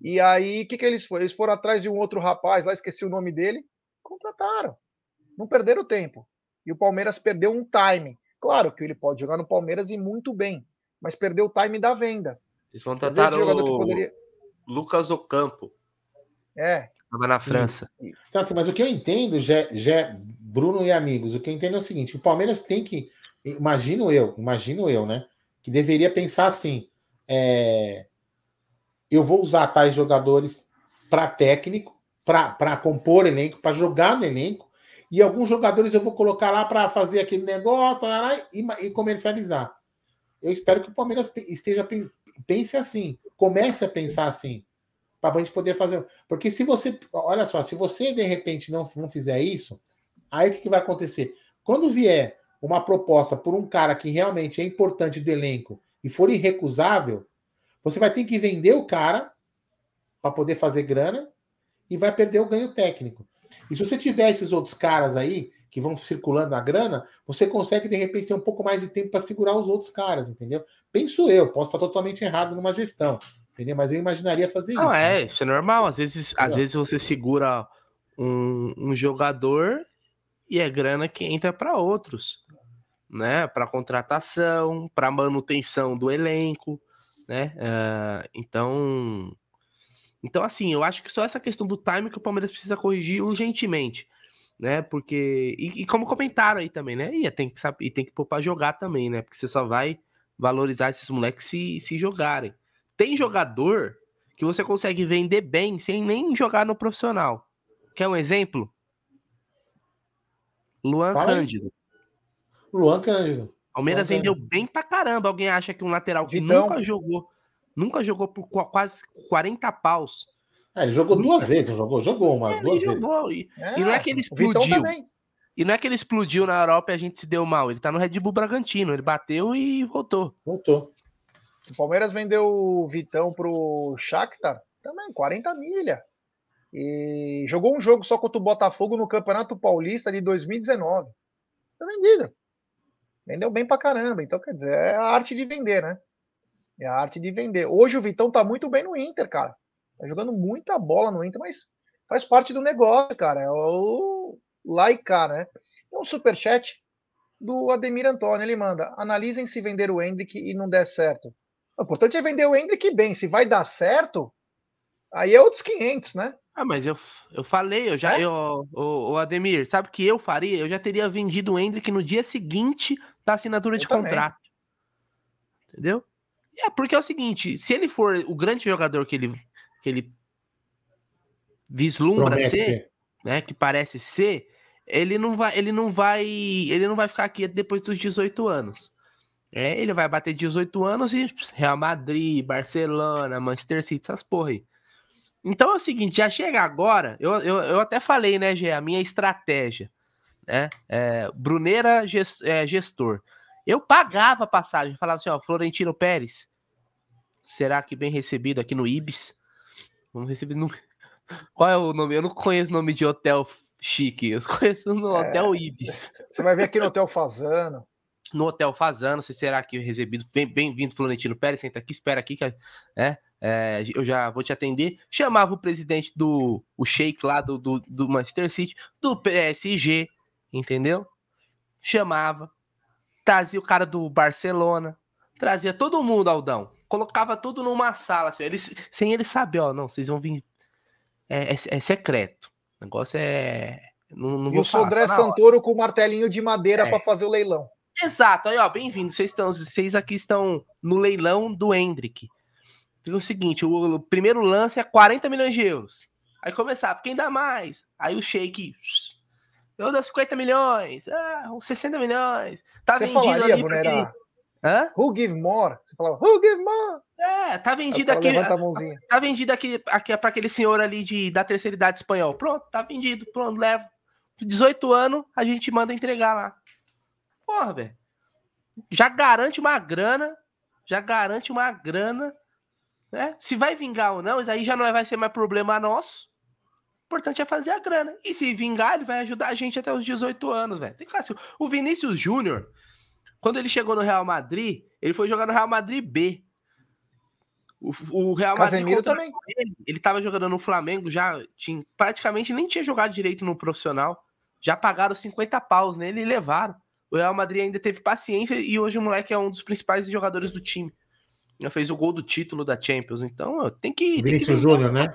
E aí, o que, que eles foram? Eles foram atrás de um outro rapaz, lá esqueci o nome dele, contrataram. Não perderam tempo. E o Palmeiras perdeu um time. Claro que ele pode jogar no Palmeiras e muito bem, mas perdeu o time da venda. Eles contrataram o poderia... Lucas Ocampo. É, Estava na França. Então, assim, mas o que eu entendo, Gé, Gé, Bruno e amigos, o que eu entendo é o seguinte: o Palmeiras tem que. Imagino eu, imagino eu, né? Que deveria pensar assim: é, eu vou usar tais jogadores para técnico, para compor elenco, para jogar no elenco, e alguns jogadores eu vou colocar lá para fazer aquele negócio e, e comercializar. Eu espero que o Palmeiras esteja pense assim, comece a pensar assim para a gente poder fazer. Porque se você, olha só, se você de repente não, não fizer isso, aí o que, que vai acontecer? Quando vier uma proposta por um cara que realmente é importante do elenco e for irrecusável, você vai ter que vender o cara para poder fazer grana e vai perder o ganho técnico. E se você tiver esses outros caras aí que vão circulando a grana, você consegue de repente ter um pouco mais de tempo para segurar os outros caras, entendeu? Penso eu, posso estar totalmente errado numa gestão, Entendeu? Mas eu imaginaria fazer não, isso. Não, é, né? isso é normal. Às vezes, às vezes você segura um, um jogador e é grana que entra para outros, né? Para contratação, para manutenção do elenco, né? Uh, então, Então, assim, eu acho que só essa questão do time que o Palmeiras precisa corrigir urgentemente, né? Porque. E, e como comentaram aí também, né? E tem que saber, e tem que pra jogar também, né? Porque você só vai valorizar esses moleques se, se jogarem. Tem jogador que você consegue vender bem sem nem jogar no profissional. Quer um exemplo? Luan Fala Cândido. Luan Cândido. Palmeiras Luan vendeu Cândido. bem pra caramba. Alguém acha que um lateral que Vitão. nunca jogou, nunca jogou por quase 40 paus. É, ele jogou nunca. duas vezes, jogou, jogou uma, é, duas vezes. Jogou. E, é, e, não é que ele explodiu. E não é que ele explodiu na Europa e a gente se deu mal. Ele tá no Red Bull Bragantino. Ele bateu e voltou. Voltou. O Palmeiras vendeu o Vitão pro Shakhtar também, 40 milha. E jogou um jogo só contra o Botafogo no Campeonato Paulista de 2019. Tá vendido. Vendeu bem pra caramba. Então, quer dizer, é a arte de vender, né? É a arte de vender. Hoje o Vitão tá muito bem no Inter, cara. Tá jogando muita bola no Inter, mas faz parte do negócio, cara. É o laica, né? Tem um superchat do Ademir Antônio. Ele manda: analisem se vender o Hendrick e não der certo. O importante é vender o Hendrick bem. Se vai dar certo, aí é outros 500, né? Ah, mas eu, eu falei, eu já, é? eu, o, o, Ademir, sabe o que eu faria? Eu já teria vendido o Hendrick no dia seguinte da assinatura eu de também. contrato. Entendeu? É, porque é o seguinte, se ele for o grande jogador que ele, que ele vislumbra ser, ser, né, que parece ser, ele não vai, ele não vai, ele não vai ficar aqui depois dos 18 anos. É, ele vai bater 18 anos e Real Madrid, Barcelona, Manchester City, essas porra aí. Então é o seguinte, já chega agora, eu, eu, eu até falei, né, Gê, a minha estratégia, né, é, Bruneira é, gestor. Eu pagava passagem, falava assim, ó, Florentino Pérez, será que bem recebido aqui no Ibis? Vamos receber no... Qual é o nome? Eu não conheço o nome de hotel chique, eu conheço no é, Hotel Ibis. Você vai ver aqui no Hotel Fazano no Hotel Fazano, se será que recebido bem-vindo Florentino Pérez, senta aqui, espera aqui, que é, é, eu já vou te atender. Chamava o presidente do o Sheik lá do, do, do Manchester City, do PSG, entendeu? Chamava, trazia o cara do Barcelona, trazia todo mundo, Aldão, colocava tudo numa sala, assim, eles, sem ele saber, ó, não, vocês vão vir, é, é, é secreto, o negócio é... Não, não e o Sodré Santoro com o martelinho de madeira é. para fazer o leilão. Exato, aí ó, bem-vindo. Vocês estão, vocês aqui estão no leilão do Hendrick. É o seguinte, o, primeiro lance é 40 milhões de euros. Aí começava, quem dá mais? Aí o Shake, eu dou 50 milhões, ah, 60 milhões. Tá Você vendido falaria, ali. Hã? Who give more? Você falava, who give more? É, tá vendido aqui. Levanta a mãozinha. Tá vendido aqui, aqui para aquele senhor ali de, da terceira idade espanhol. Pronto, tá vendido, pronto, leva. 18 anos, a gente manda entregar lá. Porra, velho. Já garante uma grana. Já garante uma grana. Né? Se vai vingar ou não, isso aí já não vai ser mais problema nosso. O importante é fazer a grana. E se vingar, ele vai ajudar a gente até os 18 anos, velho. Assim, o Vinícius Júnior, quando ele chegou no Real Madrid, ele foi jogar no Real Madrid B. O, o Real Madrid também. Ele, ele tava jogando no Flamengo, já tinha, praticamente nem tinha jogado direito no profissional. Já pagaram 50 paus nele e levaram. O Real Madrid ainda teve paciência e hoje o moleque é um dos principais jogadores do time. Já fez o gol do título da Champions. Então, tem que. Vinícius Júnior, né?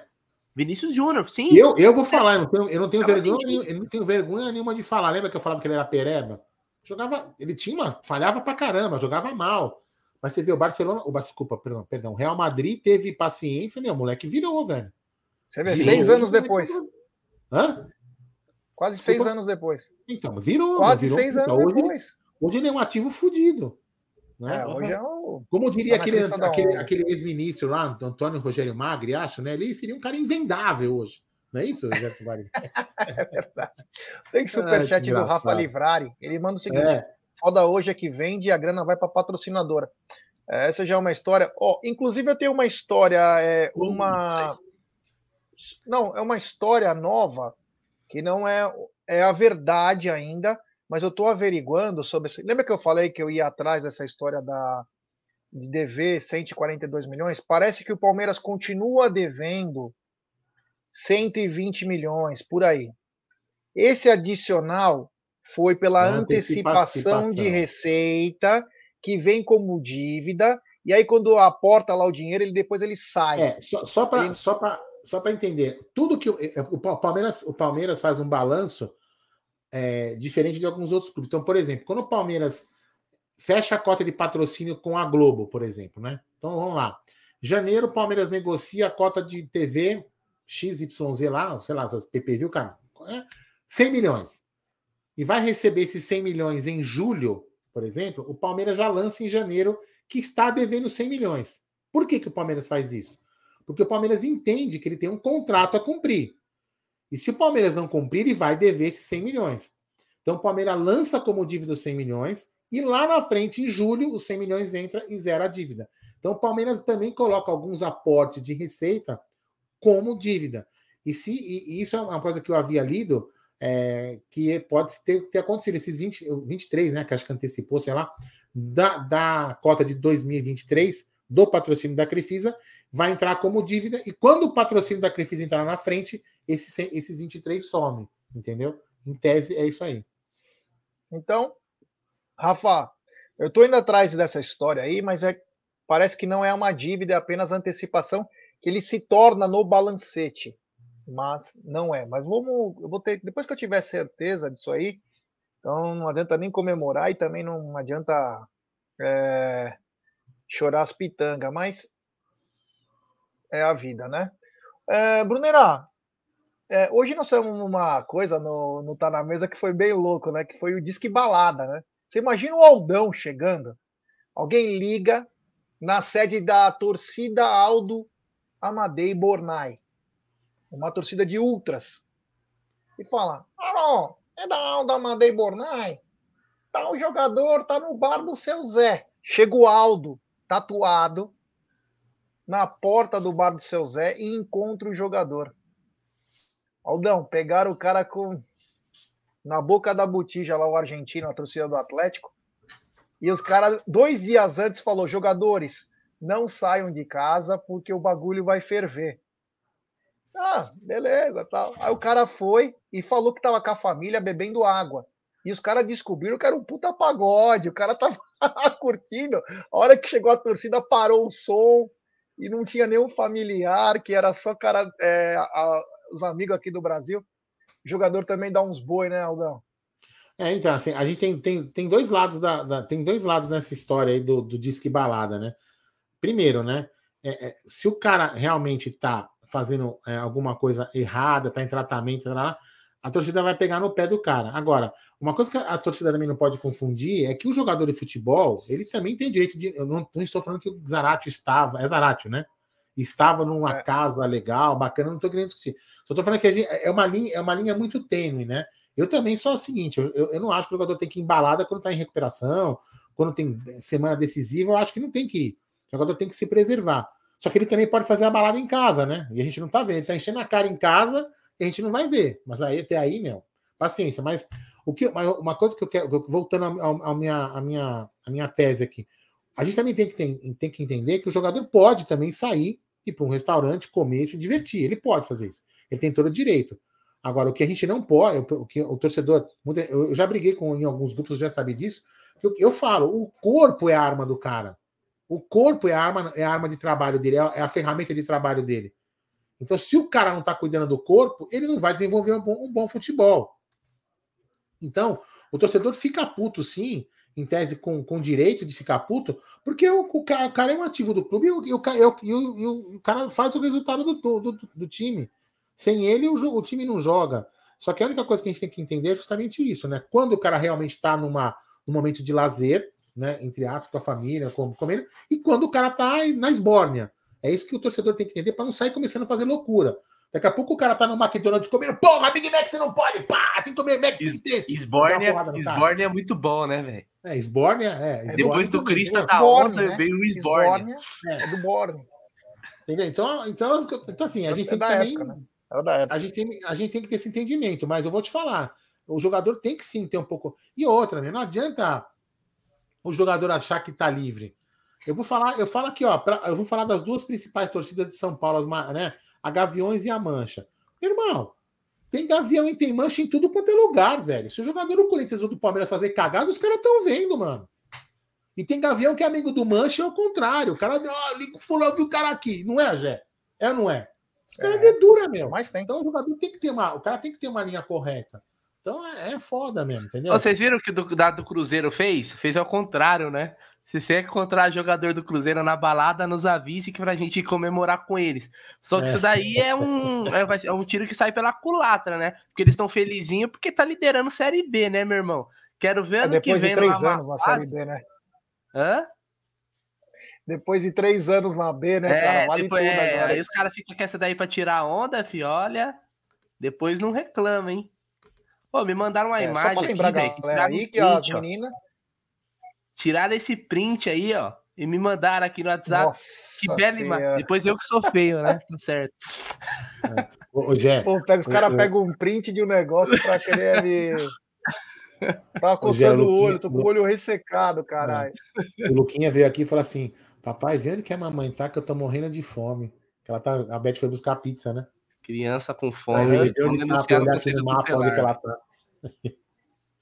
Vinícius Júnior, sim. Eu, eu vou falar, eu não tenho, eu não tenho vergonha, eu não tenho vergonha nenhuma de falar. Lembra que eu falava que ele era pereba? Jogava, ele tinha uma, falhava pra caramba, jogava mal. Mas você vê o Barcelona, o desculpa, perdão, perdão, o Real Madrid teve paciência, meu, o moleque virou, velho. Você vê, virou, seis anos depois. Hã? Quase seis anos depois. Então, virou. Quase virou, seis anos hoje, depois. Hoje ele é um ativo fodido. Né? É, hoje é o... Como diria tá aquele, aquele, aquele ex-ministro lá, Antônio Rogério Magri, acho, né? Ele seria um cara invendável hoje. Não é isso, Gerson Varinho? *laughs* é verdade. Tem *laughs* superchat ah, do Rafa Livrari. Ele manda o seguinte: é. foda hoje é que vende e a grana vai para patrocinadora. É, essa já é uma história. Oh, inclusive, eu tenho uma história, é, uma. Não, é uma história nova que não é, é a verdade ainda, mas eu estou averiguando sobre. Lembra que eu falei que eu ia atrás dessa história da de dever 142 milhões? Parece que o Palmeiras continua devendo 120 milhões por aí. Esse adicional foi pela antecipação de receita que vem como dívida e aí quando aporta lá o dinheiro ele depois ele sai. É, só, só para ele... só só para entender, tudo que é, é, o, Palmeiras, o Palmeiras faz um balanço é, diferente de alguns outros clubes. Então, por exemplo, quando o Palmeiras fecha a cota de patrocínio com a Globo, por exemplo, né? Então vamos lá. Janeiro, o Palmeiras negocia a cota de TV XYZ lá, sei lá, essas PPV, cara, é 100 milhões. E vai receber esses 100 milhões em julho, por exemplo, o Palmeiras já lança em janeiro que está devendo 100 milhões. Por que, que o Palmeiras faz isso? Porque o Palmeiras entende que ele tem um contrato a cumprir. E se o Palmeiras não cumprir, ele vai dever esses 100 milhões. Então o Palmeiras lança como dívida os 100 milhões e lá na frente, em julho, os 100 milhões entra e zera a dívida. Então o Palmeiras também coloca alguns aportes de receita como dívida. E, se, e isso é uma coisa que eu havia lido, é, que pode ter, ter acontecido esses 20, 23, né, que acho que antecipou, sei lá, da, da cota de 2023 do patrocínio da Crefisa, vai entrar como dívida, e quando o patrocínio da Crefisa entrar na frente, esses, esses 23 somem, entendeu? Em tese, é isso aí. Então, Rafa, eu estou indo atrás dessa história aí, mas é, parece que não é uma dívida, é apenas antecipação que ele se torna no balancete. Mas não é. Mas vamos, eu vou ter, depois que eu tiver certeza disso aí, então não adianta nem comemorar e também não adianta é, chorar as pitangas, mas é a vida, né? É, Brunera, é, hoje nós temos uma coisa no, no Tá Na Mesa que foi bem louco, né? Que foi o Disque Balada, né? Você imagina o Aldão chegando, alguém liga na sede da torcida Aldo Amadei Bornai, uma torcida de ultras, e fala: Alô, é da Aldo Amadei Bornai? Tal jogador tá no bar do seu Zé. Chega o Aldo, tatuado, na porta do bar do seu Zé e encontra o jogador. Aldão, pegaram o cara com na boca da botija lá o argentino, a torcida do Atlético. E os caras, dois dias antes, falou: jogadores, não saiam de casa porque o bagulho vai ferver. Ah, beleza, tal. Aí o cara foi e falou que tava com a família bebendo água. E os caras descobriram que era um puta pagode, o cara tava *laughs* curtindo. A hora que chegou a torcida, parou o som e não tinha nenhum familiar, que era só cara, é, a, os amigos aqui do Brasil. O jogador também dá uns boi, né, Aldão? É, então, assim, a gente tem, tem, tem dois lados da, da tem dois lados nessa história aí do, do disque balada, né? Primeiro, né? É, é, se o cara realmente tá fazendo é, alguma coisa errada, tá em tratamento, tá lá, a torcida vai pegar no pé do cara. Agora, uma coisa que a torcida também não pode confundir é que o jogador de futebol, ele também tem direito de. Eu não, não estou falando que o Zarate estava, é Zarate, né? Estava numa é. casa legal, bacana, não estou querendo discutir. Só estou falando que gente, é, uma linha, é uma linha muito tênue, né? Eu também sou o seguinte: eu, eu não acho que o jogador tem que ir embalada quando está em recuperação, quando tem semana decisiva, eu acho que não tem que ir. O jogador tem que se preservar. Só que ele também pode fazer a balada em casa, né? E a gente não tá vendo. Ele tá enchendo a cara em casa a gente não vai ver. Mas aí, até aí, meu, paciência. Mas o que, uma coisa que eu quero, voltando à minha, a minha, a minha tese aqui, a gente também tem que, tem, tem que entender que o jogador pode também sair ir para um restaurante, comer e se divertir. Ele pode fazer isso. Ele tem todo o direito. Agora, o que a gente não pode, o que o torcedor. Eu já briguei com em alguns grupos, já sabe disso. Que eu, eu falo, o corpo é a arma do cara. O corpo é a arma, é a arma de trabalho dele, é é a ferramenta de trabalho dele. Então, se o cara não está cuidando do corpo, ele não vai desenvolver um bom, um bom futebol. Então, o torcedor fica puto, sim, em tese com, com direito de ficar puto, porque o, o, cara, o cara é um ativo do clube e o, e o, e o, e cara faz o resultado do, do, do time. Sem ele, o, time não joga. Só que a única coisa que a gente tem que entender é justamente isso, né? Quando o cara realmente está num momento de lazer, né? Entre aspas, com a família, com, com ele, e quando o cara está na esbórnia. É isso que o torcedor tem que entender para não sair começando a fazer loucura. Daqui a pouco o cara tá no McDonald's comendo, porra, Big Mac você não pode, pá, tem que comer Mac Esbórnia, Esbórnia é muito bom, né, velho? É, Esbórnia, é. Esbórnia Depois do Cristo da onda, né? veio o Esbórnia. É. do Borne. Entendeu? Então, então, então, assim, a gente tem que também... Época, né? A gente, tem, a gente tem que ter esse entendimento, mas eu vou te falar, o jogador tem que sim ter um pouco... E outra, né? Não adianta o jogador achar que tá livre. Eu vou falar, eu falo aqui, ó, pra, eu vou falar das duas principais torcidas de São Paulo, né? a Gaviões e a Mancha. Irmão, tem Gavião e tem Mancha em tudo quanto é lugar, velho. Se o jogador do Corinthians ou do Palmeiras fazer cagada, os caras estão vendo, mano. E tem Gavião que é amigo do Mancha e é o contrário. O cara, ó, oh, liga o fulano, viu o cara aqui. Não é, Jé? É ou não é? Os caras é, dedura, meu. Mas tem. Então o jogador tem que ter uma. O cara tem que ter uma linha correta. Então é, é foda mesmo, entendeu? Vocês viram o que o do, do Cruzeiro fez? Fez ao contrário, né? Se você encontrar jogador do Cruzeiro na balada, nos avise que pra gente comemorar com eles. Só que é. isso daí é um, é, é, um tiro que sai pela culatra, né? Porque eles estão felizinhos porque tá liderando Série B, né, meu irmão? Quero ver é ano que vem. Depois de três anos na Série B, né? Hã? Depois de três anos na B, né, é, cara? Vale depois, tudo é, agora. Aí os caras ficam com essa daí pra tirar onda, fi, olha. Depois não reclama, hein? Pô, me mandaram uma é, imagem. Só pra lembrar, aqui, galera, aí que as meninas. Tiraram esse print aí, ó. E me mandaram aqui no WhatsApp. Nossa que bela imagem. Depois eu que sou feio, né? Tá certo. É. Ô, Gé, Pô, pega, os caras pegam um print de um negócio pra querer me. Tava coçando o, olho, tô com o olho ressecado, caralho. É. O Luquinha veio aqui e falou assim: Papai, vê onde que a mamãe tá, que eu tô morrendo de fome. Ela tá, a Beth foi buscar pizza, né? Criança com fome. Aí, eu olhar no mapa onde que ela tá.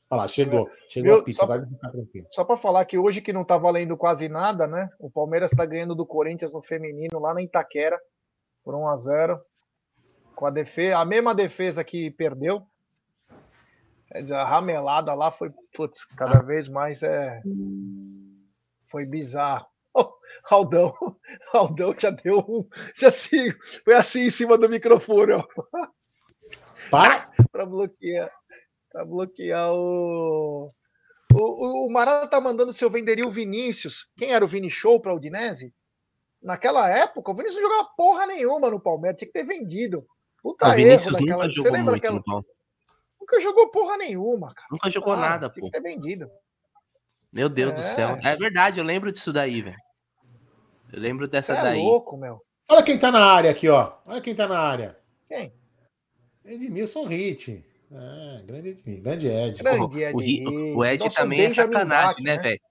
Olha lá, chegou. Chegou Viu? a pizza, só, vai ficar tranquilo. Só para falar que hoje que não tá valendo quase nada, né? O Palmeiras tá ganhando do Corinthians no feminino lá na Itaquera por 1 a 0 com a defesa, a mesma defesa que perdeu. Quer dizer, a ramelada lá foi, putz, cada vez mais é foi bizarro. *laughs* Oh, Aldão, Aldão já deu um, já assim, foi assim em cima do microfone, ó. Para *laughs* para bloquear. Pra bloquear o. O, o Marada tá mandando se eu venderia o Vinícius. Quem era o Vini Show pra Udinese? Naquela época, o Vinícius não jogava porra nenhuma no Palmeiras, tinha que ter vendido. Puta o erro daquela. Você lembra daquela. Nunca jogou porra nenhuma, cara. Nunca jogou ah, nada, tinha pô. Tinha que ter vendido. Meu Deus é. do céu. É verdade, eu lembro disso daí, velho. Eu lembro dessa Você é daí. É louco, meu. Olha quem tá na área aqui, ó. Olha quem tá na área. Quem? Edmilson Ritt. É, grande, grande Ed. Grande Ed. O, o Ed Nossa, também é sacanagem, né, né, velho?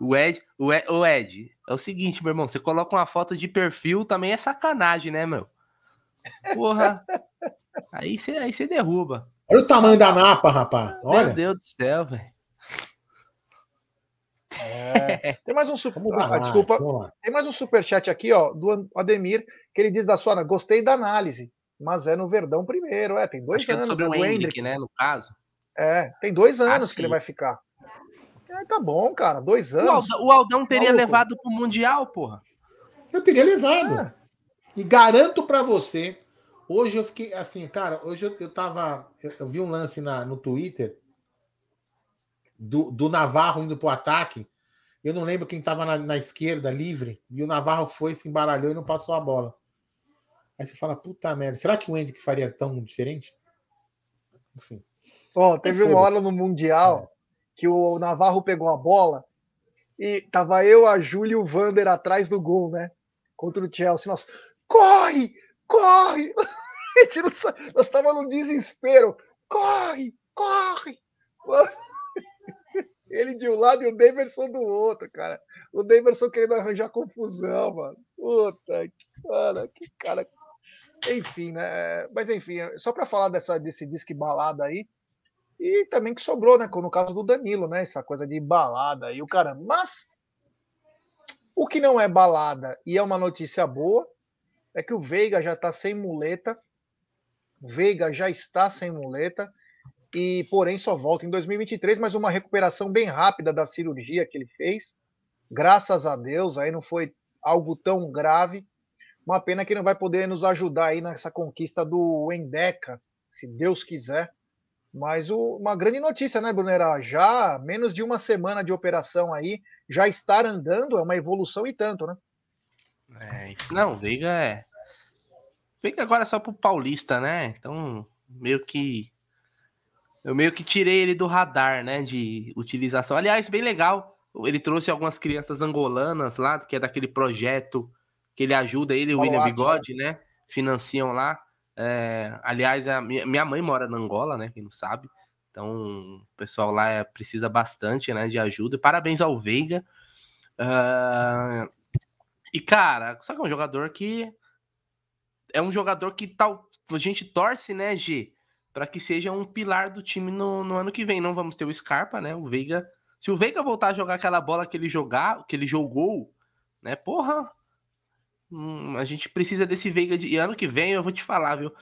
O Ed, o Ed, o Ed, é o seguinte, meu irmão, você coloca uma foto de perfil, também é sacanagem, né, meu? Porra. *laughs* aí você aí você derruba. Olha o tamanho da napa, rapaz. Olha. Meu Deus do céu, velho. É. *laughs* Tem mais um super. Ah, desculpa. Tem mais um super chat aqui, ó, do Ademir, que ele diz da sua, gostei da análise mas é no Verdão primeiro. É, tem dois Acho anos. É sobre né, o Hendrick, né? No caso. É, tem dois ah, anos ah, que ele vai ficar. É, tá bom, cara, dois anos. O Aldão, o Aldão teria Maluco. levado pro Mundial, porra. Eu teria levado. É. E garanto para você, hoje eu fiquei assim, cara, hoje eu, eu tava. Eu, eu vi um lance na, no Twitter do, do Navarro indo pro ataque. Eu não lembro quem tava na, na esquerda livre, e o Navarro foi, se embaralhou e não passou a bola. Aí você fala, puta merda, será que o Hendrick faria tão diferente? Enfim. Ó, teve uma hora no Mundial é. que o Navarro pegou a bola e tava eu, a Júlia e o Vander atrás do gol, né? Contra o Chelsea. Nós, corre! Corre! *laughs* nós estávamos no desespero. Corre! Corre! *laughs* Ele de um lado e o Davidson do outro, cara. O Davidson querendo arranjar confusão, mano. Puta que, mano, que cara enfim, né? Mas enfim, só para falar dessa, desse disque balada aí, e também que sobrou, né? No caso do Danilo, né? Essa coisa de balada e o caramba. Mas o que não é balada e é uma notícia boa é que o Veiga já está sem muleta. O Veiga já está sem muleta e, porém, só volta em 2023, mas uma recuperação bem rápida da cirurgia que ele fez. Graças a Deus, aí não foi algo tão grave. Uma pena que não vai poder nos ajudar aí nessa conquista do Endeca, se Deus quiser. Mas o, uma grande notícia, né, Brunera? Já menos de uma semana de operação aí, já estar andando é uma evolução e tanto, né? É, não, Veiga é. Veiga agora é só pro Paulista, né? Então, meio que. Eu meio que tirei ele do radar, né? De utilização. Aliás, bem legal. Ele trouxe algumas crianças angolanas lá, que é daquele projeto que ele ajuda ele e o William Bigode, né? Financiam lá. É, aliás, a minha mãe mora na Angola, né? Quem não sabe. Então, o pessoal lá é, precisa bastante né, de ajuda. Parabéns ao Veiga. Uh, e, cara, só que é um jogador que. É um jogador que tal, a gente torce, né, G? Para que seja um pilar do time no, no ano que vem. Não vamos ter o Scarpa, né? O Veiga. Se o Veiga voltar a jogar aquela bola que ele jogar, que ele jogou, né? Porra, Hum, a gente precisa desse Veiga de. E ano que vem eu vou te falar, viu?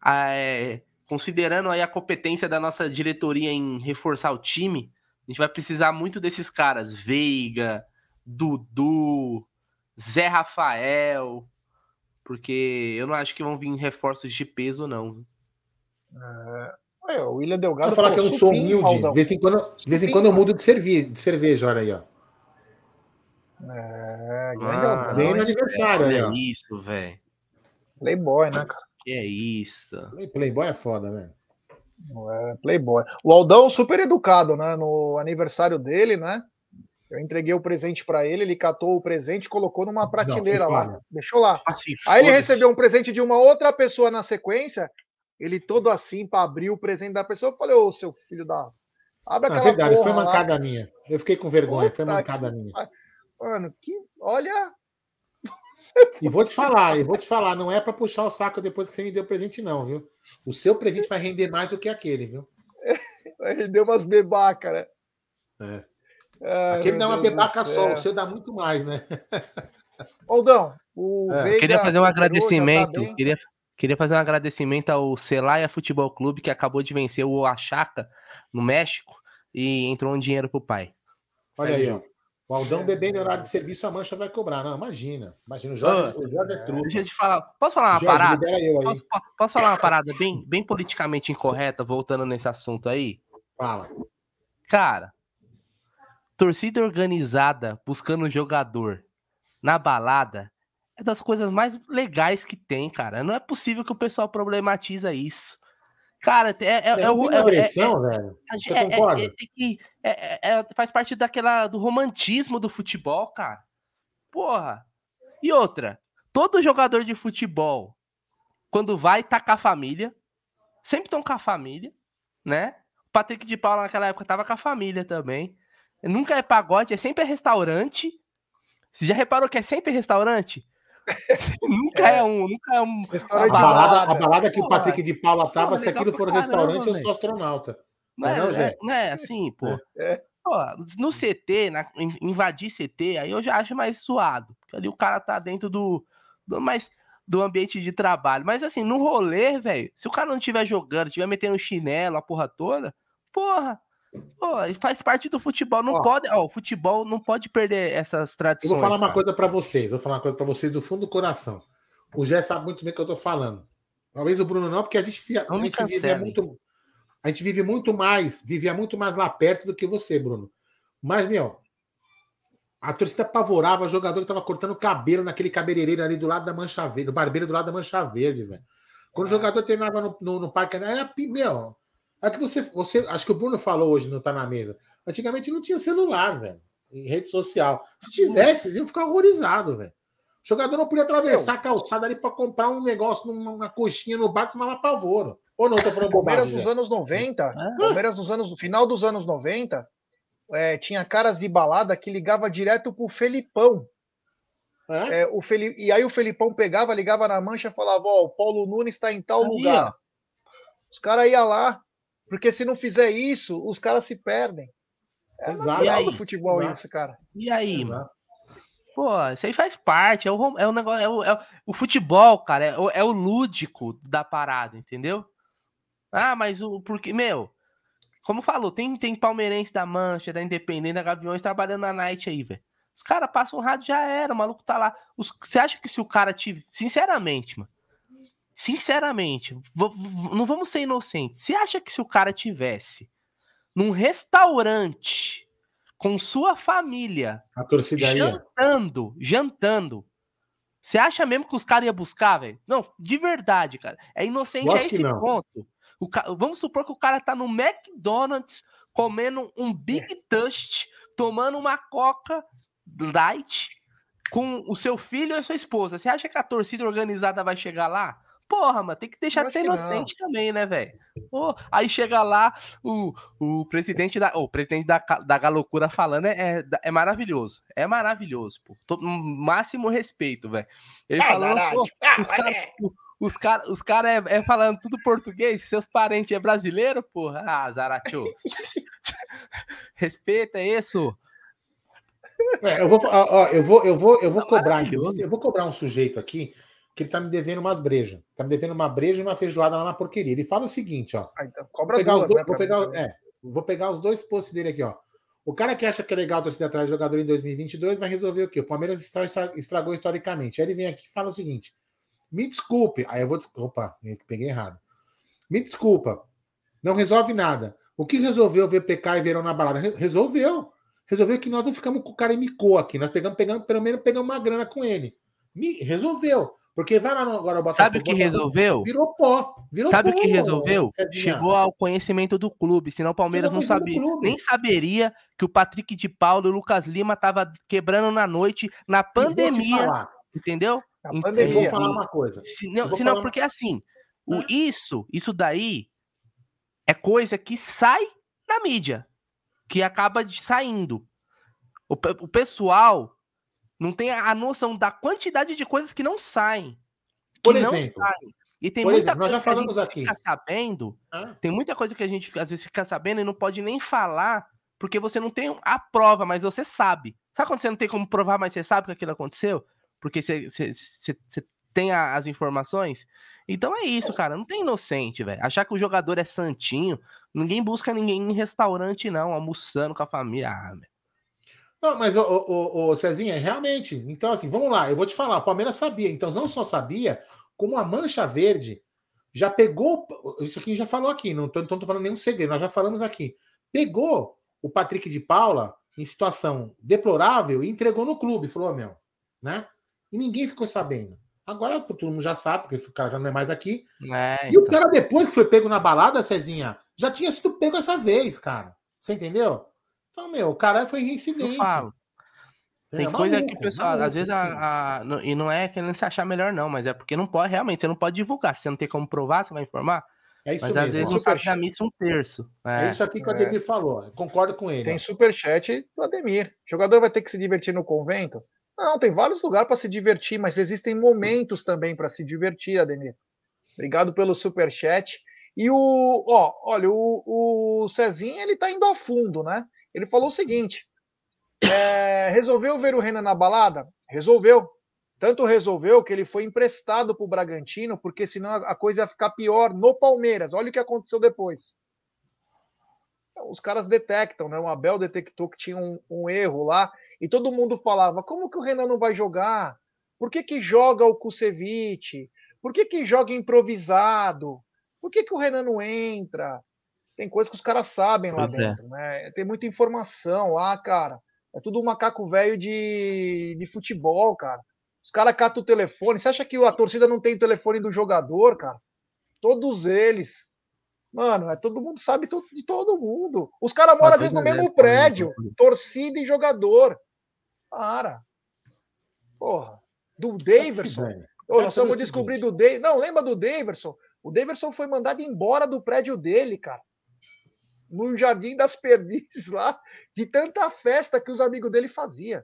Ah, é, considerando aí a competência da nossa diretoria em reforçar o time, a gente vai precisar muito desses caras. Veiga, Dudu, Zé Rafael. Porque eu não acho que vão vir reforços de peso, não. É, o William Delgado. Vou falar que eu não sou humilde. De vez em quando, de vez em quando eu mudo de, cerveja, de cerveja, olha aí, ó. É, ah, bem no aniversário, aí, ó. isso, velho. Playboy, né, cara? Que é isso. Playboy é foda, né? É, Playboy. O Aldão super educado, né? No aniversário dele, né? Eu entreguei o presente para ele, ele catou o presente e colocou numa prateleira não, lá. Deixou lá. Assim, Aí ele recebeu um presente de uma outra pessoa na sequência. Ele todo assim para abrir o presente da pessoa. Eu falei, ô seu filho da. Abre aquela Na verdade, foi mancada lá. minha. Eu fiquei com vergonha, Puta foi mancada que... minha. Mano, que. Olha. E vou te falar, e vou te falar, não é para puxar o saco depois que você me deu o presente, não, viu? O seu presente vai render mais do que aquele, viu? *laughs* Vai render umas bebacas, né? É. Ai, Aquele dá uma bebaca só, o seu dá muito mais, né? Oldão, o é. Veiga, queria fazer um tá agradecimento. Tá queria, queria fazer um agradecimento ao Celaya Futebol Clube, que acabou de vencer o Oaxaca no México e entrou um dinheiro pro pai. Olha aí, ó. O Aldão bebendo horário de serviço, a mancha vai cobrar. Não, imagina. Imagina, o Jorge, oh, o Jorge é truque. Deixa eu te falar. Posso falar uma Jorge, parada? Posso, posso, falar uma parada bem, bem politicamente incorreta, voltando nesse assunto aí? Fala. Cara, torcida organizada buscando jogador na balada é das coisas mais legais que tem, cara. Não é possível que o pessoal problematiza isso. Cara, é, é, é, é o. É, agressão, velho. Você concorda? Que, faz parte daquela do romantismo do futebol, cara. Porra. E outra, todo jogador de futebol, quando vai, tá com a família. Sempre estão com a família, né? O Patrick de Paula naquela época tava com a família também. Nunca é pagode, é sempre restaurante. Você já reparou que é sempre restaurante? *laughs* nunca é. é. um, nunca é um. A balada, a balada que o Patrick de Paula tava, se aquilo for um restaurante, eu sou astronauta. Não, é, não, é, não é assim, pô. É. pô. No CT, na, invadir CT, aí eu já acho mais suado. Porque ali o cara tá dentro do, do mais do ambiente de trabalho. Mas assim, no rolê, velho, se o cara não estiver jogando, estiver metendo chinelo, a porra toda, porra, Pô, faz parte do futebol. Não ó, pode, ó, o futebol não pode perder essas tradições. Eu vou falar cara. uma coisa para vocês. Vou falar uma coisa para vocês do fundo do coração. O Gé sabe muito bem o que eu tô falando. Talvez o Bruno não, porque a gente, a, gente vive muito, a gente vive muito mais, vivia muito mais lá perto do que você, Bruno. Mas, meu, a torcida apavorava o jogador que tava cortando cabelo naquele cabeleireiro ali do lado da Mancha Verde, do barbeiro do lado da Mancha Verde, velho. Quando é. o jogador treinava no, no, no parque, era, meu, é que você, você. Acho que o Bruno falou hoje, não tá na mesa. Antigamente não tinha celular, velho. Em rede social. Se tivesse, iam ficar horrorizados, velho. O jogador não podia atravessar a calçada ali para comprar um negócio numa coxinha no bar, tomava pavor. Ou não, tô falando Palmeiras dos anos 90, ah. Palmeiras dos anos, no final dos anos 90, é, tinha caras de balada que ligava direto pro Felipão. É? É, o Felipe, e aí o Felipão pegava, ligava na mancha e falava: Ó, oh, o Paulo Nunes está em tal aí, lugar. Ó. Os caras iam lá, porque se não fizer isso, os caras se perdem. É Exato. natural do futebol Exato. isso, cara. E aí, Exato. mano? Pô, isso aí faz parte. É o, é o negócio. É o, é o, o futebol, cara, é o, é o lúdico da parada, entendeu? Ah, mas o. Porque, meu, como falou, tem, tem palmeirense da Mancha, da Independente, da Gaviões trabalhando na night aí, velho. Os caras passam um rádio já era, o maluco tá lá. Os, você acha que se o cara tiver. Sinceramente, mano sinceramente, não vamos ser inocentes. Você acha que se o cara tivesse num restaurante com sua família, a torcida jantando, ia. jantando, você acha mesmo que os caras iam buscar, velho? Não, de verdade, cara. É inocente a esse ponto. Ca... Vamos supor que o cara tá no McDonald's comendo um Big é. Dust, tomando uma Coca Light com o seu filho e a sua esposa. Você acha que a torcida organizada vai chegar lá? Porra, mano, tem que deixar de ser inocente não. também, né, velho? Oh, aí chega lá o, o presidente da. O presidente da, da Galocura falando é, é, é maravilhoso. É maravilhoso, pô. Tô, máximo respeito, velho. Ele ah, falando. Ah, os caras os cara, os cara é, é, falando tudo português, seus parentes é brasileiro, porra. Ah, Zaratio. *laughs* Respeita isso. É, eu, vou, ó, eu vou, eu vou, eu vou tá cobrar, eu vou cobrar um sujeito aqui que ele tá me devendo umas brejas. Tá me devendo uma breja e uma feijoada lá na porqueria. Ele fala o seguinte, ó. Ah, então vou pegar duas, os dois, né, vou, pegar, é, vou pegar os dois posts dele aqui, ó. O cara que acha que é legal torcida atrás de jogador em 2022 vai resolver o quê? O Palmeiras estragou historicamente. Aí ele vem aqui e fala o seguinte: me desculpe. Aí eu vou. Opa, peguei errado. Me desculpa. Não resolve nada. O que resolveu ver PK e Verão na balada? Resolveu. Resolveu que nós não ficamos com o cara em micô aqui. Nós pegamos, pegamos, pelo menos pegamos uma grana com ele. Me, resolveu. Porque vai lá no, agora o Botafogo. Sabe o que resolveu? Virou pó. Virou Sabe o que resolveu? Chegou ao conhecimento do clube, senão o Palmeiras não sabia, nem saberia que o Patrick de Paulo e o Lucas Lima tava quebrando na noite, na pandemia. Entendeu? Na pandemia. vou falar uma coisa. Se não, se não porque assim, o, isso, isso daí é coisa que sai na mídia, que acaba saindo. O, o pessoal não tem a noção da quantidade de coisas que não saem. Que Por exemplo, não saem. E tem muita exemplo, coisa que a gente aqui. fica sabendo. Ah. Tem muita coisa que a gente às vezes fica sabendo e não pode nem falar, porque você não tem a prova, mas você sabe. Sabe quando você não tem como provar, mas você sabe que aquilo aconteceu? Porque você, você, você, você tem a, as informações? Então é isso, cara. Não tem inocente, velho. Achar que o jogador é santinho. Ninguém busca ninguém em restaurante, não, almoçando com a família. Ah, não, mas, o, o, o Cezinha, realmente. Então, assim, vamos lá, eu vou te falar. O Palmeiras sabia. Então, não só sabia, como a Mancha Verde já pegou. Isso aqui já falou aqui, não estou falando nenhum segredo, nós já falamos aqui. Pegou o Patrick de Paula em situação deplorável e entregou no clube. Falou, meu, né? E ninguém ficou sabendo. Agora todo mundo já sabe, porque o cara já não é mais aqui. É, e o então. cara, depois que foi pego na balada, Cezinha, já tinha sido pego essa vez, cara. Você entendeu? Então, meu, o cara foi reincidente. Eu falo. Tem é, coisa maluco, que o pessoal, maluco, às vezes, a, a, e não é querendo se achar melhor, não, mas é porque não pode, realmente, você não pode divulgar. Se você não tem como provar, você vai informar. É isso mas mesmo. às vezes não sabe da missa um terço. É. é. isso aqui que o Ademir é. falou. Concordo com ele. Tem superchat do Ademir. O jogador vai ter que se divertir no convento? Não, tem vários lugares para se divertir, mas existem momentos também para se divertir, Ademir. Obrigado pelo superchat. E o, ó, olha, o, o Cezinha ele tá indo a fundo, né? Ele falou o seguinte: é, resolveu ver o Renan na balada? Resolveu. Tanto resolveu que ele foi emprestado para o Bragantino, porque senão a coisa ia ficar pior no Palmeiras. Olha o que aconteceu depois. Os caras detectam, né? O Abel detectou que tinha um, um erro lá, e todo mundo falava: como que o Renan não vai jogar? Por que, que joga o Kusevich? Por que, que joga improvisado? Por que, que o Renan não entra? Tem coisas que os caras sabem lá pois é. dentro, é. né? Tem muita informação lá, cara. É tudo um macaco velho de, de futebol, cara. Os caras catam o telefone. Você acha que a torcida não tem o telefone do jogador, cara? Todos eles. Mano, é, todo mundo sabe de todo mundo. Os caras moram às vezes no mesmo prédio. Torcida e jogador. Para. Porra. Do Daverson. Oh, nós estamos descobrindo o Daverson. Não, lembra do Daverson? O Daverson foi mandado embora do prédio dele, cara no Jardim das Perdizes lá, de tanta festa que os amigos dele faziam.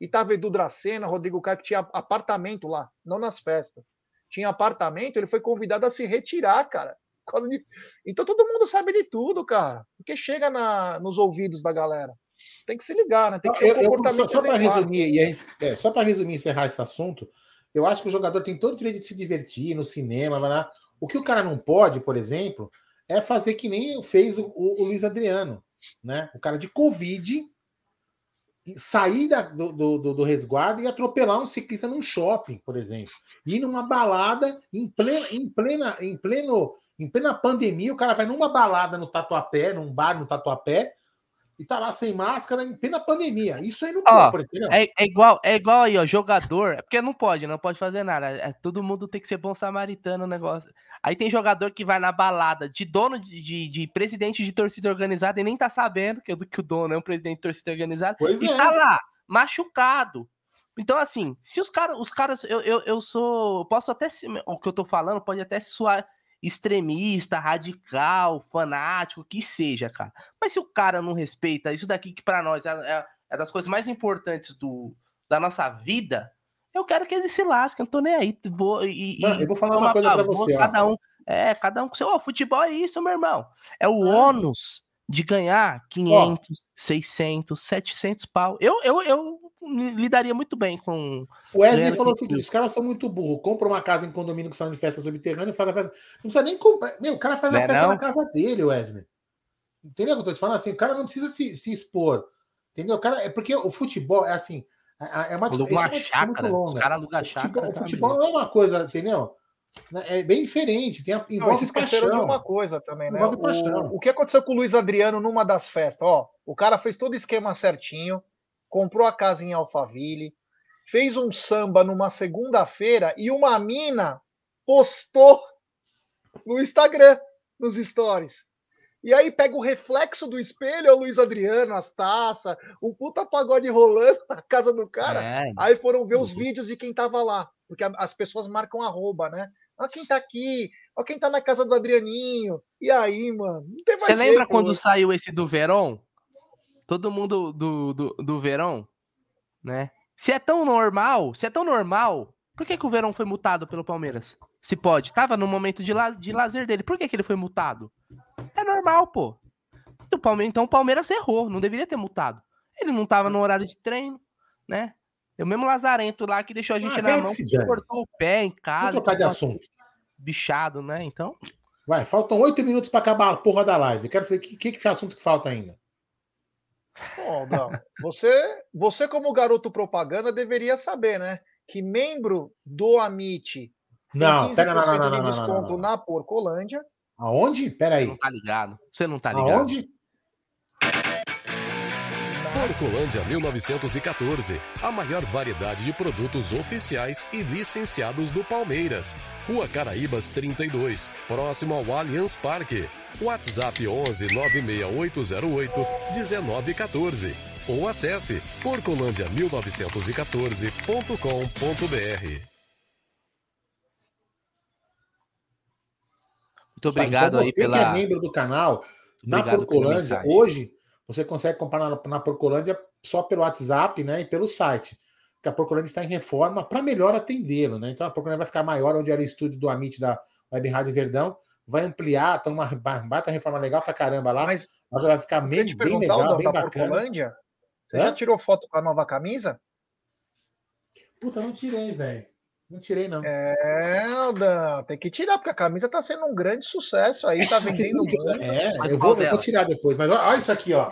E tava Edu Dracena, Rodrigo Caio, que tinha apartamento lá, não nas festas. Tinha apartamento, ele foi convidado a se retirar, cara. Então todo mundo sabe de tudo, cara. Porque chega na, nos ouvidos da galera. Tem que se ligar, né? Tem que ter um comportamento. só, só para resumir, é, só para resumir encerrar esse assunto, eu acho que o jogador tem todo o direito de se divertir no cinema, lá. O que o cara não pode, por exemplo, é fazer que nem fez o, o, o Luiz Adriano, né? O cara de Covid sair da, do, do, do, resguardo e atropelar um ciclista num shopping, por exemplo. Ir numa balada em plena, em plena, em pleno, em plena pandemia, o cara vai numa balada no Tatuapé, num bar no Tatuapé, e tá lá sem máscara em plena pandemia. Isso aí não pode, é, é, igual, é igual aí, ó, jogador, é porque não pode, não pode fazer nada. É, todo mundo tem que ser bom samaritano o negócio. Aí tem jogador que vai na balada de dono de, de, de presidente de torcida organizada e nem tá sabendo que, que o dono é um presidente de torcida organizada pois e é. tá lá, machucado. Então, assim, se os caras, os caras, eu, eu, eu sou, posso até, o que eu tô falando pode até soar extremista, radical, fanático, que seja, cara. Mas se o cara não respeita isso daqui que para nós é, é, é, das coisas mais importantes do, da nossa vida, eu quero que eles se lasquem, eu não tô nem aí. Vou, e, não, eu vou falar uma coisa para você. Cada um, é, cada um com seu. Oh, futebol é isso, meu irmão. É o ah. ônus de ganhar 500, Ó, 600, 700 pau. Eu, eu, eu lidaria muito bem com. O Wesley falou o seguinte: os caras são muito burros. Compra uma casa em condomínio com salão de festa subterrâneo e faz a festa. Não precisa nem comprar. Meu, o cara faz a é festa não? na casa dele, Wesley. Entendeu o que eu tô te falando? Assim, o cara não precisa se, se expor. Entendeu? O cara, é porque o futebol é assim. É, é uma, uma, uma chácara, os caras alugam chácara. O futebol não é uma coisa, entendeu? Né, é bem diferente. Tem, envolve não, paixão. de uma coisa também, né? O, o, que aconteceu com o Luiz Adriano numa das festas? Ó, o cara fez todo o esquema certinho, comprou a casa em Alphaville, fez um samba numa segunda-feira e uma mina postou no Instagram, nos stories. E aí pega o reflexo do espelho, é o Luiz Adriano, as taças, um puta pagode rolando *laughs* na casa do cara. É. Aí foram ver os uhum. vídeos de quem tava lá. Porque as pessoas marcam arroba, né? Olha quem tá aqui, olha quem tá na casa do Adrianinho. E aí, mano? Você lembra quando mano. saiu esse do Verão? Todo mundo do, do, do Verão, né? Se é tão normal, se é tão normal, por que, que o Verão foi multado pelo Palmeiras? Se pode. Tava no momento de, la de lazer dele. Por que, que ele foi multado? É normal, pô. O Palmeiras, então o Palmeiras errou. Não deveria ter multado. Ele não tava no horário de treino, né? É o mesmo Lazarento lá que deixou a gente ah, na mão, que cortou o pé em casa. Vou trocar de assunto. Bichado, né? Então. Vai, faltam oito minutos para acabar a porra da live. Quero saber o que, que, que é assunto que falta ainda. Bom, não. Você, você, como garoto propaganda, deveria saber, né? Que membro do Amit não, pera, não, não, não, de desconto não, não, na Porcolândia. Aonde? Pera aí. Você não tá ligado. Você não tá ligado. Aonde? Porcolândia 1914, a maior variedade de produtos oficiais e licenciados do Palmeiras. Rua Caraíbas 32, próximo ao Allianz Parque. WhatsApp 11 96808 1914 ou acesse porcolândia1914.com.br. Muito obrigado então, aí pela. Você que é membro do canal, na Porcolândia, hoje você consegue comprar na, na Procolândia só pelo WhatsApp né, e pelo site. Porque a Procolândia está em reforma para melhor atendê-lo. Né? Então a Procolândia vai ficar maior, onde era o estúdio do Amit da Web Rádio Verdão. Vai ampliar, então uma bata reforma legal para caramba lá. Mas já vai ficar bem, bem legal, bem da bacana. Porcolândia, você Hã? já tirou foto com a nova camisa? Puta, não tirei, velho. Não tirei, não. É, Aldão, tem que tirar, porque a camisa tá sendo um grande sucesso aí, tá *laughs* vendendo muito. É, eu vou, eu vou, tirar depois. Mas olha isso aqui, ó.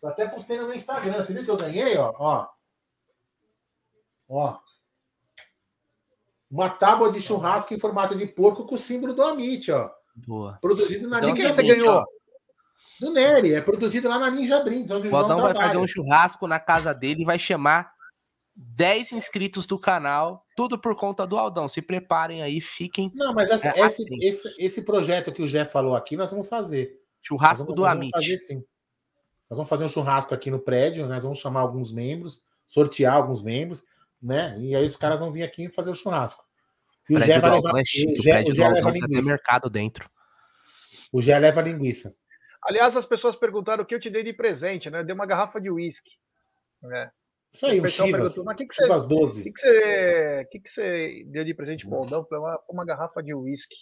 Eu até postei no meu Instagram. Você viu que eu ganhei, ó? Ó. Ó. Uma tábua de churrasco em formato de porco com o símbolo do Amit, ó. Boa. Produzido na então, Ninja você ganhou? Do Nery. É produzido lá na Ninja Brindes, onde o Bodão vai fazer um churrasco na casa dele e vai chamar 10 inscritos do canal, tudo por conta do Aldão. Se preparem aí, fiquem. Não, mas essa, é, esse, esse, esse, projeto que o Jeff falou aqui, nós vamos fazer. Churrasco vamos, do Amit. Vamos fazer sim. Nós vamos fazer um churrasco aqui no prédio, nós vamos chamar alguns membros, sortear alguns membros, né? E aí os caras vão vir aqui fazer o churrasco. E o Gé vai levar, é chique, o Gé, o Gé leva linguiça. mercado dentro. O Gé leva linguiça. Aliás, as pessoas perguntaram o que eu te dei de presente, né? Dei uma garrafa de uísque. Né? Isso aí, o Chivas. Mas que que Chivas você, 12. O que, que, você, que, que você deu de presente pro Aldão? Uma, uma garrafa de uísque.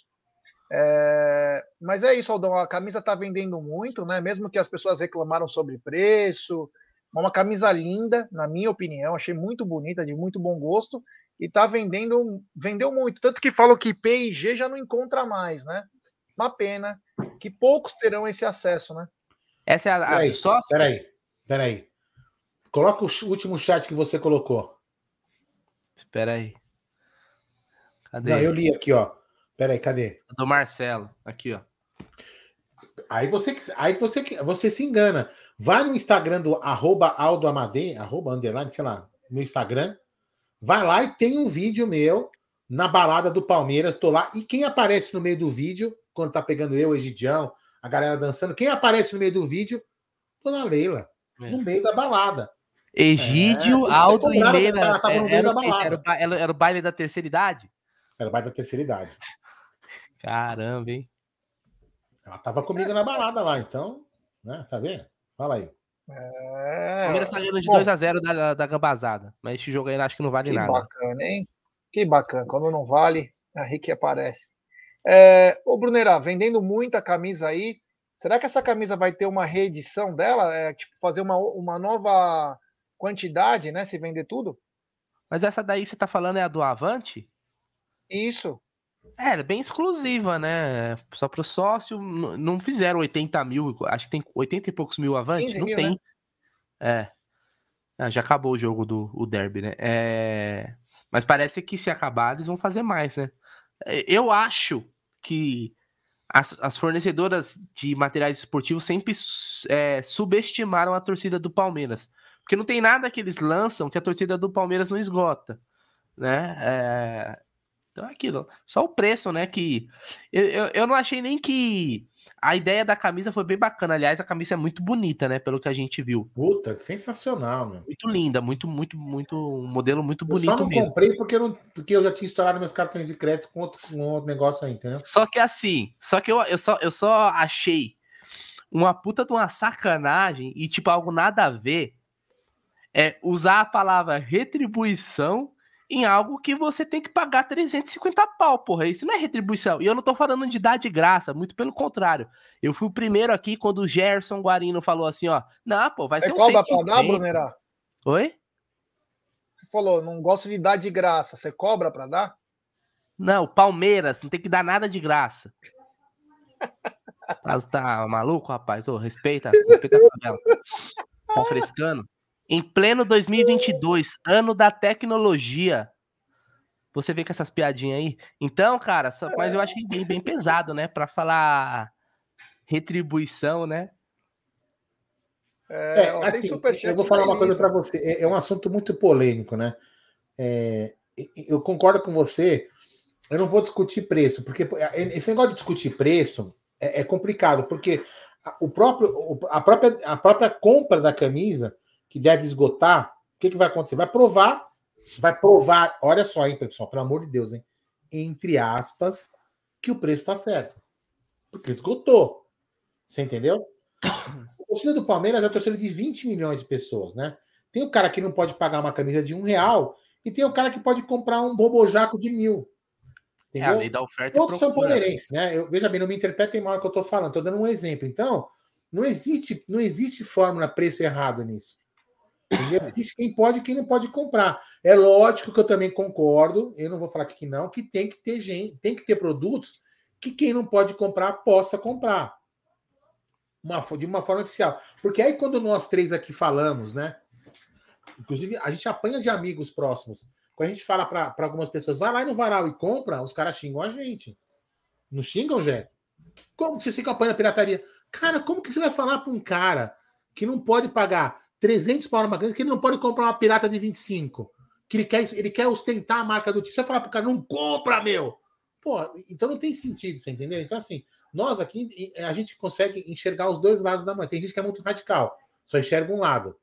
É, mas é isso, Aldão. A camisa tá vendendo muito, né? Mesmo que as pessoas reclamaram sobre preço. Uma camisa linda, na minha opinião. Achei muito bonita, de muito bom gosto. E tá vendendo, vendeu muito. Tanto que falam que P e G já não encontra mais, né? Uma pena que poucos terão esse acesso, né? Essa é a, a peraí? Peraí, peraí. Coloca o último chat que você colocou. Espera aí. Cadê? Não, eu li aqui, ó. Peraí, cadê? Do Marcelo, aqui, ó. Aí você, aí você, você se engana. Vai no Instagram do arroba Aldo Amadei, arroba underline, sei lá, no Instagram. Vai lá e tem um vídeo meu na balada do Palmeiras. Tô lá. E quem aparece no meio do vídeo, quando tá pegando eu, Egidião, a galera dançando, quem aparece no meio do vídeo? Dona Leila. É. No meio da balada. Egídio, é, Aldo e Leila. Era, era, era, o baile da terceira idade? Era o baile da terceira idade. Caramba, hein? Ela tava comigo na balada lá, então, né? Tá vendo? Fala aí. É... Palmeiras tá ganhando de 2x0 da, da Gambazada. Mas esse jogo aí acho que não vale que nada. Que bacana, hein? Que bacana. Quando não vale, a Rick aparece. É... Ô, Brunerá, vendendo muita camisa aí. Será que essa camisa vai ter uma reedição dela? É, tipo, fazer uma, uma nova quantidade, né? Se vender tudo? Mas essa daí você tá falando é a do Avante? Isso. É, é bem exclusiva, né? Só pro sócio. Não fizeram 80 mil, acho que tem 80 e poucos mil Avante? Não mil, tem. Né? É. Ah, já acabou o jogo do o Derby, né? É... Mas parece que se acabar, eles vão fazer mais, né? É, eu acho que as, as fornecedoras de materiais esportivos sempre é, subestimaram a torcida do Palmeiras. Porque não tem nada que eles lançam que a torcida do Palmeiras não esgota, né? É... Então é aquilo. Só o preço, né? Que eu, eu, eu não achei nem que a ideia da camisa foi bem bacana. Aliás, a camisa é muito bonita, né? Pelo que a gente viu. Puta, sensacional, meu. Muito linda, muito, muito, muito. Um modelo muito bonito eu só não mesmo. comprei porque eu, não, porque eu já tinha estourado meus cartões de crédito com outro, com outro negócio aí, entendeu? Só que assim, só que eu, eu, só, eu só achei uma puta de uma sacanagem e, tipo, algo nada a ver é usar a palavra retribuição em algo que você tem que pagar 350 pau, porra. Isso não é retribuição. E eu não tô falando de dar de graça, muito pelo contrário. Eu fui o primeiro aqui quando o Gerson Guarino falou assim, ó. Não, pô, vai Você ser um cobra pra dar, Brunerá? Oi? Você falou, não gosto de dar de graça. Você cobra pra dar? Não, Palmeiras, não tem que dar nada de graça. *laughs* tá, tá maluco, rapaz? Ô, respeita, respeita a favela. Tá frescando? Em pleno 2022, ano da tecnologia. Você vê com essas piadinhas aí? Então, cara, só, mas eu achei bem, bem pesado, né? Para falar retribuição, né? É, é assim, eu vou falar uma coisa para você. É, é, um assunto muito polêmico, né? É, eu concordo com você. Eu não vou discutir preço, porque é, esse negócio de discutir preço é, é complicado, porque o próprio, a, própria, a própria compra da camisa que deve esgotar, o que, que vai acontecer? Vai provar, vai provar, olha só, hein, pessoal, pelo amor de Deus, hein? Entre aspas, que o preço está certo. Porque esgotou. Você entendeu? A torcida do Palmeiras é a torcida de 20 milhões de pessoas, né? Tem o cara que não pode pagar uma camisa de um real e tem o cara que pode comprar um bobojaco de mil. Entendeu? É a lei da oferta Todos são palmeirenses, né? Eu, veja bem, não me interpretem mal o que eu estou falando, estou dando um exemplo. Então, não existe, não existe fórmula preço errado nisso. Existe quem pode e quem não pode comprar. É lógico que eu também concordo, eu não vou falar que não, que tem que ter gente, tem que ter produtos que quem não pode comprar possa comprar. Uma, de uma forma oficial. Porque aí quando nós três aqui falamos, né? Inclusive, a gente apanha de amigos próximos. Quando a gente fala para algumas pessoas, vai lá no varal e compra, os caras xingam a gente. Não xingam, Jé? Como que você se apanha pirataria? Cara, como que você vai falar para um cara que não pode pagar 300 pau numa camisa que ele não pode comprar uma pirata de 25. Que ele quer, ele quer ostentar a marca do time. Você vai falar pro cara, não compra, meu! Pô, então não tem sentido, você entendeu? Então, assim, nós aqui, a gente consegue enxergar os dois lados da mão. Tem gente que é muito radical, só enxerga um lado.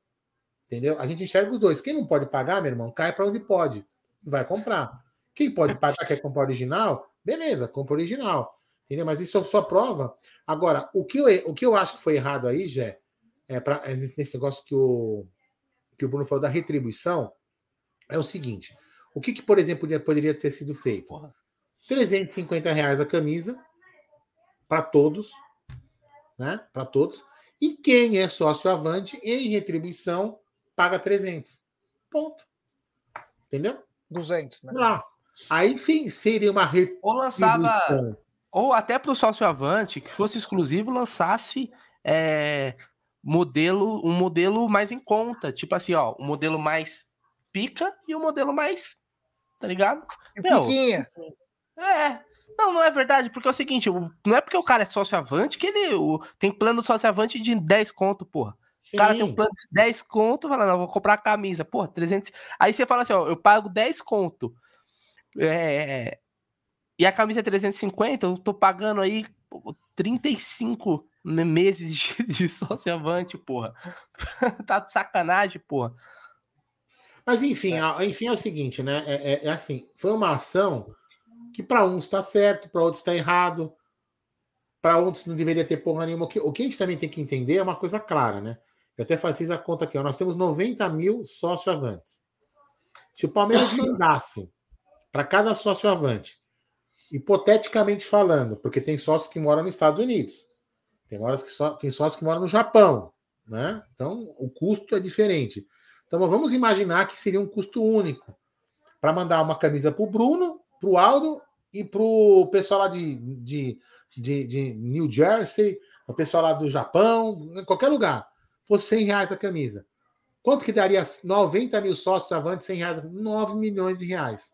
Entendeu? A gente enxerga os dois. Quem não pode pagar, meu irmão, cai para onde pode. Vai comprar. Quem pode pagar, quer comprar original, beleza, compra original. Entendeu? Mas isso só prova. Agora, o que eu, o que eu acho que foi errado aí, Jé, é, pra, nesse negócio que o, que o Bruno falou da retribuição, é o seguinte: o que, que por exemplo, poderia ter sido feito? Porra. 350 reais a camisa para todos, né? Para todos. E quem é sócio avante, em retribuição, paga 300. Ponto. Entendeu? 200, né? Lá. Aí sim seria uma retribuição. Ou lançava. Ou até para o sócio avante, que fosse exclusivo, lançasse é, modelo, um modelo mais em conta. Tipo assim, ó, um modelo mais pica e um modelo mais. Tá ligado? Meu, é. Não, não é verdade, porque é o seguinte, não é porque o cara é sócio avante que ele o, tem plano sócio avante de 10 conto, porra. Sim. O cara tem um plano de 10 conto, fala, não, vou comprar a camisa, porra, 300. Aí você fala assim, ó, eu pago 10 conto. É, e a camisa é 350, eu tô pagando aí 35 meses de, *laughs* de sócio avante, porra. *laughs* tá de sacanagem, porra. Mas enfim, é. enfim é o seguinte, né? É, é, é assim, foi uma ação que para uns está certo, para outros está errado, para outros não deveria ter porra nenhuma. O que, o que a gente também tem que entender é uma coisa clara, né? Eu até fiz a conta aqui, ó, nós temos 90 mil sócio avantes. Se o Palmeiras *laughs* mandasse para cada sócio avante, hipoteticamente falando, porque tem sócios que moram nos Estados Unidos, Tem horas que só tem sócios que moram no Japão, né? Então o custo é diferente. Então vamos imaginar que seria um custo único para mandar uma camisa para o Bruno, para o Aldo e para o pessoal lá de, de, de, de, New Jersey, o pessoal lá do Japão, em qualquer lugar. Fosse 100 reais a camisa. Quanto que daria 90 mil sócios avante 100 reais? 9 milhões de reais.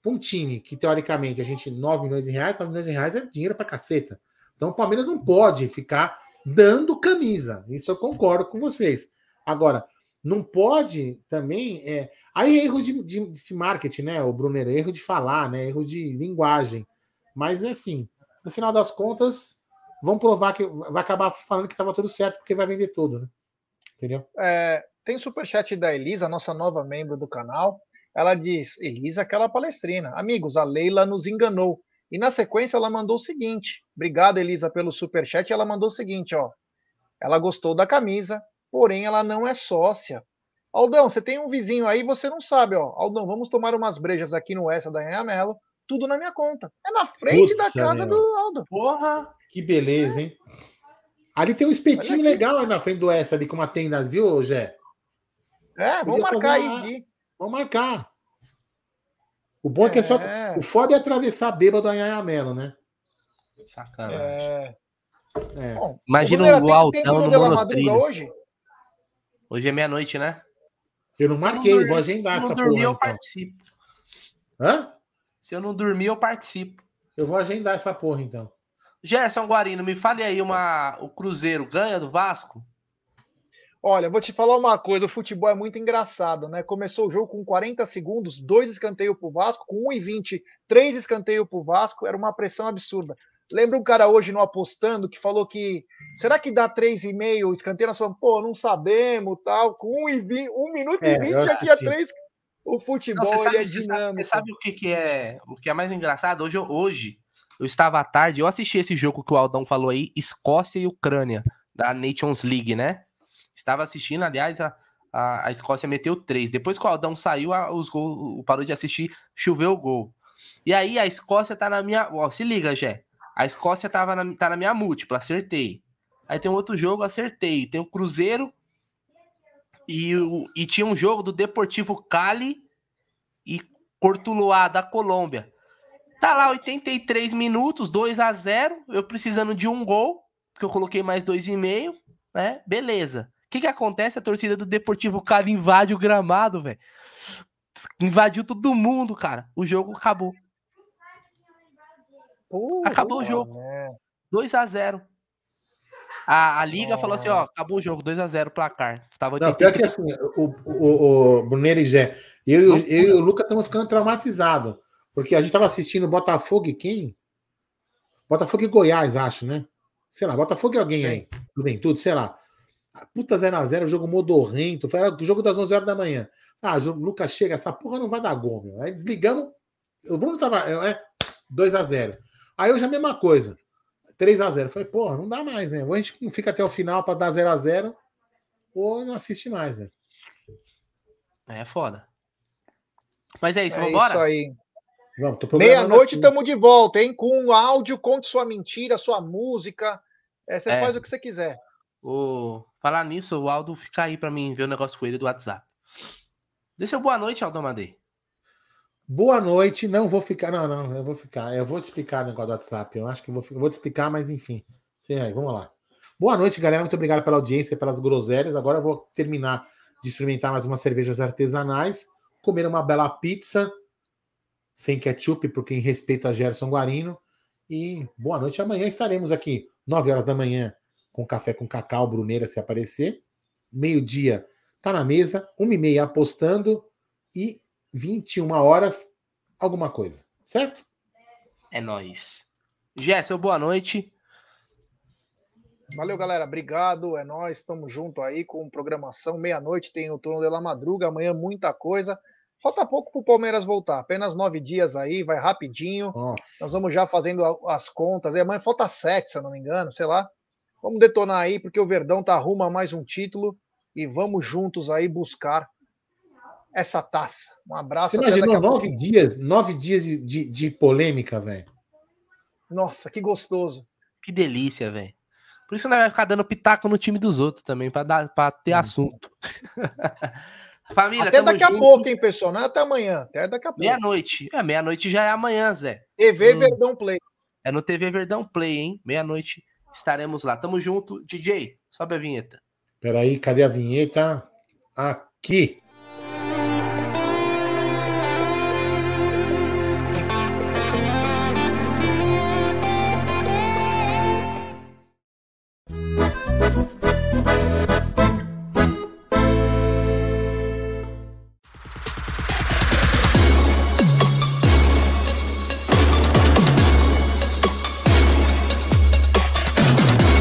Para um time que, teoricamente, a gente 9 milhões de reais, 9 milhões de reais é dinheiro para caceta. Então o Palmeiras não pode ficar dando camisa. Isso eu concordo com vocês. Agora, não pode também. É... Aí é erro de, de, de marketing, né, o Brunner? Erro de falar, né? Erro de linguagem. Mas é assim, no final das contas, vão provar que vai acabar falando que estava tudo certo, porque vai vender tudo, né? Entendeu? É, tem superchat da Elisa, nossa nova membro do canal. Ela diz: Elisa, aquela palestrina. Amigos, a Leila nos enganou. E na sequência ela mandou o seguinte: Obrigado, Elisa, pelo superchat. Ela mandou o seguinte: ó. Ela gostou da camisa, porém ela não é sócia. Aldão, você tem um vizinho aí, você não sabe, ó. Aldão, vamos tomar umas brejas aqui no Essa da Anhamelo, tudo na minha conta. É na frente Putz, da casa meu. do Aldo. Porra! Que beleza, hein? Ali tem um espetinho legal aí na frente do Essa ali, com uma tenda, viu, Gé? É, vamos marcar aí. Vamos marcar. O bom é, que é só. O foda é atravessar bêbado a Anhamelo, né? Sacanagem. É. É. Bom, Imagina o, o altão no monotrilho. hoje? Hoje é meia-noite, né? Eu não marquei, eu não vou agendar essa porra. Se eu não dormir, eu então. participo. Hã? Se eu não dormir, eu participo. Eu vou agendar essa porra, então. Gerson Guarino, me fale aí uma. O Cruzeiro ganha do Vasco? Olha, vou te falar uma coisa: o futebol é muito engraçado, né? Começou o jogo com 40 segundos, dois escanteios pro Vasco, com 1,20, três escanteios pro Vasco, era uma pressão absurda. Lembra um cara hoje no apostando que falou que será que dá 3,5 escanteio? Nós falamos, pô, não sabemos, tal. Com 1, e 20, 1 minuto e 20 é, já tinha 3. O futebol não, sabe, é dinâmico. Você sabe, o que, que é o que é mais engraçado? Hoje, hoje eu estava à tarde, eu assisti esse jogo que o Aldão falou aí, Escócia e Ucrânia, da Nations League, né? Estava assistindo, aliás, a, a, a Escócia meteu três. Depois que o Aldão saiu, a, os gols, parou de assistir, choveu o gol. E aí a Escócia tá na minha. Ó, se liga, Jé. A Escócia tava na, tá na minha múltipla, acertei. Aí tem um outro jogo, acertei. Tem o Cruzeiro e, o, e tinha um jogo do Deportivo Cali e Cortuloá da Colômbia. Tá lá 83 minutos, 2 a 0 eu precisando de um gol, porque eu coloquei mais 2,5, né? Beleza. O que que acontece? A torcida do Deportivo Cali invade o gramado, velho. Invadiu todo mundo, cara. O jogo acabou. Acabou o jogo. 2 a 0 a, a Liga falou assim: ó, acabou o jogo, 2 a 0 placar. Tava Não, pior que assim, o, o, o Bruneiro e Gé, eu, eu, eu e o Lucas estamos ficando traumatizados. Porque a gente estava assistindo Botafogo e quem? Botafogo e Goiás, acho, né? Sei lá, Botafogo e alguém Sim. aí. Juventude, sei lá. Puta 0x0, jogo modorrento. Foi o jogo das 11 horas da manhã. Ah, o Lucas chega, essa porra não vai dar gol, meu. Aí desligamos. O Bruno tava. É, 2x0. Aí hoje é a mesma coisa. 3 a 0 Falei, porra, não dá mais, né? Ou a gente não fica até o final para dar 0 a 0 ou não assiste mais, né? É foda. Mas é isso, é vambora? Isso aí. Meia-noite estamos de volta, hein? Com áudio, conte sua mentira, sua música. É, você é. faz o que você quiser. O... Falar nisso, o Aldo fica aí para mim ver o negócio com ele do WhatsApp. Deixa boa noite, Aldo Amadei. Boa noite. Não vou ficar. Não, não, eu vou ficar. Eu vou te explicar o negócio do WhatsApp. Eu acho que eu vou, eu vou te explicar, mas enfim. Sim, aí, vamos lá. Boa noite, galera. Muito obrigado pela audiência, pelas groselhas. Agora eu vou terminar de experimentar mais umas cervejas artesanais, comer uma bela pizza sem ketchup, porque em respeito a Gerson Guarino. E boa noite. Amanhã estaremos aqui, 9 horas da manhã, com café com cacau, Bruneira, se aparecer. Meio-dia tá na mesa, uma e meia apostando e 21 horas, alguma coisa, certo? É nós. Jéssica, boa noite. Valeu, galera. Obrigado. É nós. Estamos junto aí com programação. Meia-noite tem o turno de la madruga. Amanhã muita coisa. Falta pouco para o Palmeiras voltar. Apenas nove dias aí. Vai rapidinho. Nossa. Nós vamos já fazendo as contas. E amanhã falta sete, se eu não me engano. Sei lá. Vamos detonar aí, porque o Verdão tá arruma mais um título e vamos juntos aí buscar essa taça. Um abraço. Você imaginou nove dias, nove dias de, de, polêmica, velho? Nossa, que gostoso. Que delícia, velho. Por isso não vai ficar dando pitaco no time dos outros também, para ter hum. assunto. *laughs* Família, até daqui junto. a pouco, hein, pessoal? Não é até amanhã, até daqui a pouco. Meia-noite. É, meia-noite já é amanhã, Zé. TV hum. Verdão Play. É no TV Verdão Play, hein? Meia-noite Estaremos lá. Tamo junto. DJ, sobe a vinheta. Peraí, cadê a vinheta? Aqui.